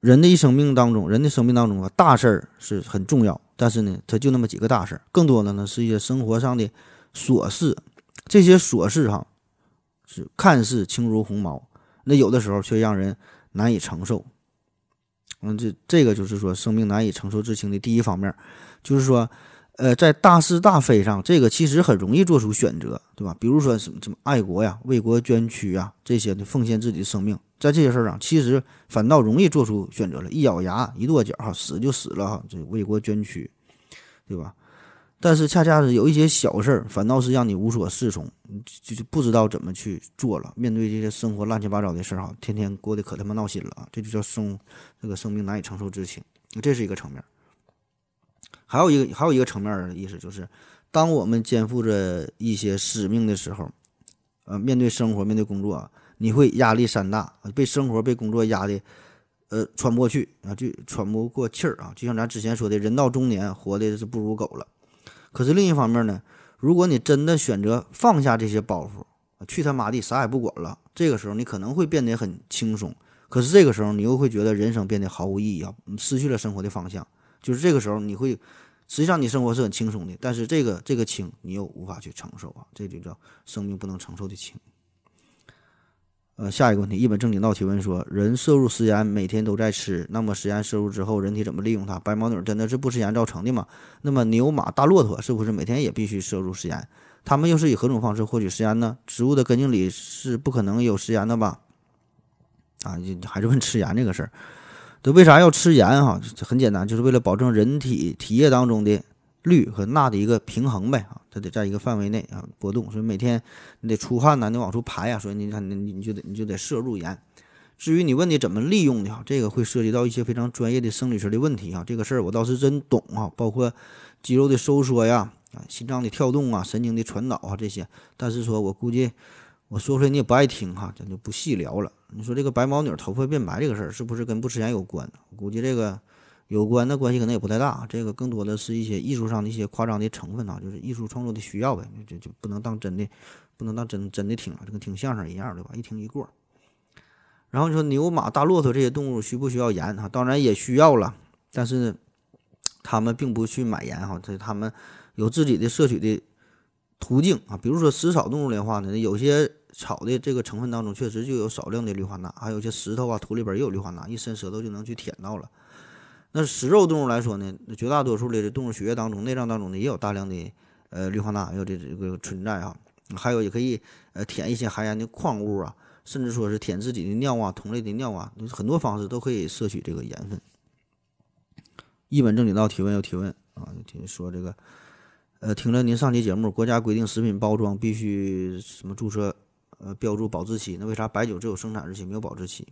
人的一生命当中，人的生命当中啊，大事儿是很重要，但是呢，他就那么几个大事儿，更多的呢是一些生活上的琐事。这些琐事哈，是看似轻如鸿毛，那有的时候却让人难以承受。嗯，这这个就是说，生命难以承受之轻的第一方面，就是说。呃，在大是大非上，这个其实很容易做出选择，对吧？比如说什么什么爱国呀、为国捐躯啊这些的，奉献自己的生命，在这些事儿上，其实反倒容易做出选择了，一咬牙、一跺脚，哈，死就死了，哈，这为国捐躯，对吧？但是恰恰是有一些小事儿，反倒是让你无所适从，就就不知道怎么去做了。面对这些生活乱七八糟的事儿，哈，天天过得可他妈闹心了啊！这就叫生这个生命难以承受之轻，这是一个层面。还有一个还有一个层面的意思就是，当我们肩负着一些使命的时候，呃，面对生活，面对工作，你会压力山大，被生活、被工作压的，呃，喘不过去啊，就喘不过气儿啊。就像咱之前说的，人到中年，活的是不如狗了。可是另一方面呢，如果你真的选择放下这些包袱，去他妈的啥也不管了，这个时候你可能会变得很轻松。可是这个时候你又会觉得人生变得毫无意义啊，失去了生活的方向。就是这个时候，你会实际上你生活是很轻松的，但是这个这个轻你又无法去承受啊，这就叫生命不能承受的轻。呃，下一个问题，一本正经道提问说，人摄入食盐每天都在吃，那么食盐摄入之后，人体怎么利用它？白毛女真的是不吃盐造成的吗？那么牛马大骆驼是不是每天也必须摄入食盐？他们又是以何种方式获取食盐呢？植物的根茎里是不可能有食盐的吧？啊，还是问吃盐这个事儿。这为啥要吃盐？哈，很简单，就是为了保证人体体液当中的氯和钠的一个平衡呗。啊，它得在一个范围内啊波动，所以每天你得出汗呐，你往出排呀，所以你看你你就得你就得摄入盐。至于你问你怎么利用的哈，这个会涉及到一些非常专业的生理学的问题啊。这个事儿我倒是真懂啊，包括肌肉的收缩呀。啊，心脏的跳动啊，神经的传导啊，这些，但是说我估计我说出来你也不爱听哈，咱就不细聊了。你说这个白毛女头发变白这个事儿，是不是跟不吃盐有关？我估计这个有关的关系可能也不太大，这个更多的是一些艺术上的一些夸张的成分啊，就是艺术创作的需要呗，就就不能当真的，不能当真真的听啊，就跟听相声一样，对吧？一听一过。然后你说牛马大骆驼这些动物需不需要盐啊？当然也需要了，但是他们并不去买盐哈，这他们。有自己的摄取的途径啊，比如说食草动物的话呢，有些草的这个成分当中确实就有少量的氯化钠，还有些石头啊、土里边也有氯化钠，一伸舌头就能去舔到了。那食肉动物来说呢，绝大多数的动物血液当中、内脏当中呢也有大量的呃氯化钠，还有这这个存在啊。还有也可以呃舔一些含盐的矿物啊，甚至说是舔自己的尿啊、同类的尿啊，很多方式都可以摄取这个盐分。一本正经道提问又提问啊，听说这个。呃，听了您上期节目，国家规定食品包装必须什么注册，呃，标注保质期，那为啥白酒只有生产日期没有保质期？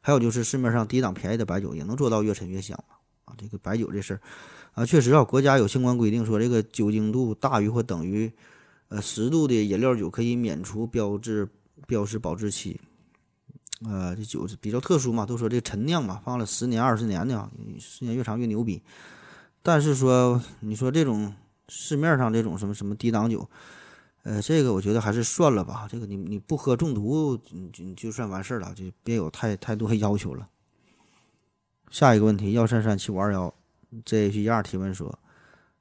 还有就是市面上低档便宜的白酒也能做到越陈越香吗？啊，这个白酒这事儿，啊，确实啊，国家有相关规定说，这个酒精度大于或等于，呃，十度的饮料酒可以免除标志标识保质期。呃，这酒是比较特殊嘛，都说这陈酿嘛，放了十年二十年的，时间越长越牛逼。但是说，你说这种。市面上这种什么什么低档酒，呃，这个我觉得还是算了吧。这个你你不喝中毒，你你就算完事儿了，就别有太太多 要求了。下一个问题，幺三三七五二幺 Z H 一二提问说，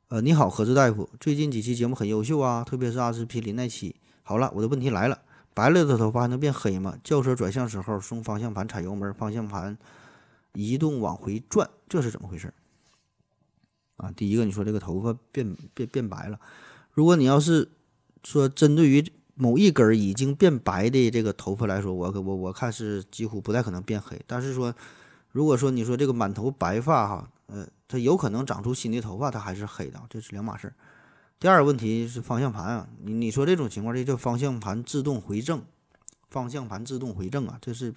呃，你好，何志大夫，最近几期节目很优秀啊，特别是阿司匹林那期。好了，我的问题来了，白了的头发还能变黑吗？轿车转向时候松方向盘踩油门，方向盘移动往回转，这是怎么回事？啊，第一个你说这个头发变变变白了，如果你要是说针对于某一根已经变白的这个头发来说，我我我看是几乎不太可能变黑。但是说，如果说你说这个满头白发哈，呃，它有可能长出新的头发，它还是黑的，这是两码事儿。第二个问题是方向盘啊，你你说这种情况，这叫方向盘自动回正，方向盘自动回正啊，这是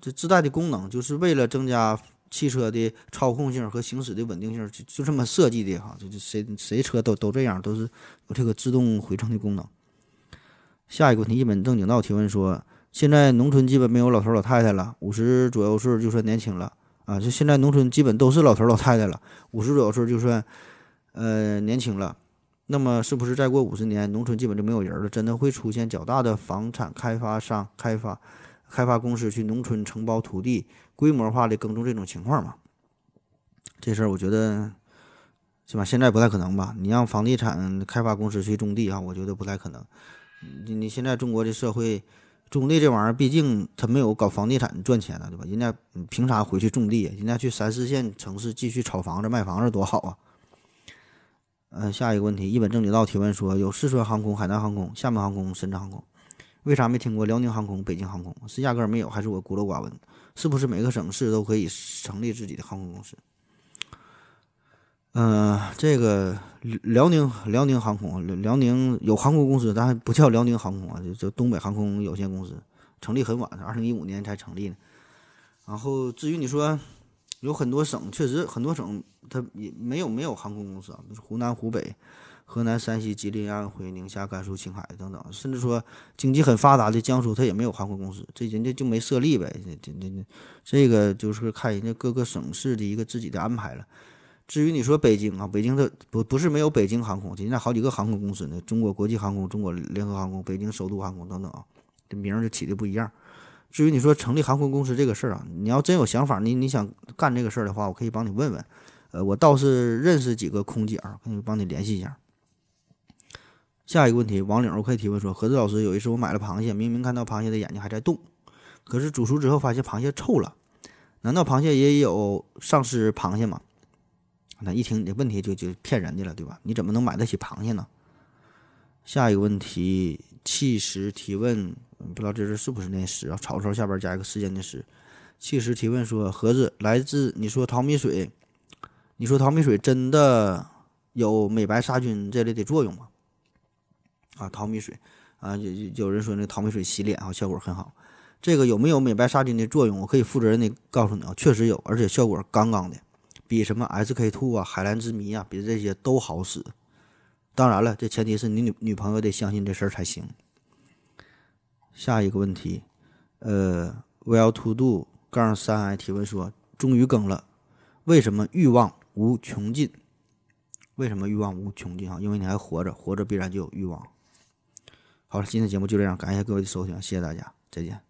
这自带的功能，就是为了增加。汽车的操控性和行驶的稳定性就就这么设计的哈，就就谁谁车都都这样，都是有这个自动回正的功能。下一个问题，一本正经道提问说：现在农村基本没有老头老太太了，五十左右岁就算年轻了啊？就现在农村基本都是老头老太太了，五十左右岁就算呃年轻了。那么是不是再过五十年，农村基本就没有人了？真的会出现较大的房产开发商开发开发公司去农村承包土地？规模化的耕种这种情况嘛，这事儿我觉得是吧？现在不太可能吧？你让房地产开发公司去种地啊，我觉得不太可能。你你现在中国的社会种地这玩意儿，毕竟他没有搞房地产赚钱的，对吧？人家凭啥回去种地？人家去三四线城市继续炒房子卖房子多好啊！嗯，下一个问题，一本正经道提问说：有四川航空、海南航空、厦门航空、深圳航空，为啥没听过辽宁航空、北京航空？是压根儿没有，还是我孤陋寡闻？是不是每个省市都可以成立自己的航空公司？嗯，这个辽宁辽宁航空，辽宁有航空公司，但不叫辽宁航空啊，就叫东北航空有限公司，成立很晚，二零一五年才成立的。然后至于你说有很多省，确实很多省它也没有没有航空公司啊，就是湖南、湖北。河南、山西、吉林、安徽、宁夏、甘肃、青海等等，甚至说经济很发达的江苏，它也没有航空公司，这人家就没设立呗。这、这、这、这个就是看人家各个省市的一个自己的安排了。至于你说北京啊，北京它不不是没有北京航空，人家好几个航空公司呢，中国国际航空、中国联合航空、北京首都航空等等啊，这名儿就起的不一样。至于你说成立航空公司这个事儿啊，你要真有想法，你你想干这个事儿的话，我可以帮你问问。呃，我倒是认识几个空姐，可以帮你联系一下。下一个问题，王岭可以提问说：何子老师，有一次我买了螃蟹，明明看到螃蟹的眼睛还在动，可是煮熟之后发现螃蟹臭了，难道螃蟹也有丧尸螃蟹吗？那一听你的问题就就骗人的了，对吧？你怎么能买得起螃蟹呢？下一个问题，气时提问，不知道这是是不是那时啊？草草下边加一个时间的时。气时提问说：盒子来自你说淘米水，你说淘米水真的有美白杀菌这类的作用吗？啊，淘米水啊，有有人说那淘米水洗脸啊，效果很好。这个有没有美白杀菌的作用？我可以负责任的告诉你啊，确实有，而且效果杠杠的。比什么 SK two 啊、海蓝之谜啊，比这些都好使。当然了，这前提是你女女朋友得相信这事儿才行。下一个问题，呃，Well to do 杠三 I 提问说，终于更了，为什么欲望无穷尽？为什么欲望无穷尽啊？因为你还活着，活着必然就有欲望。好了，今天节目就这样，感谢各位的收听，谢谢大家，再见。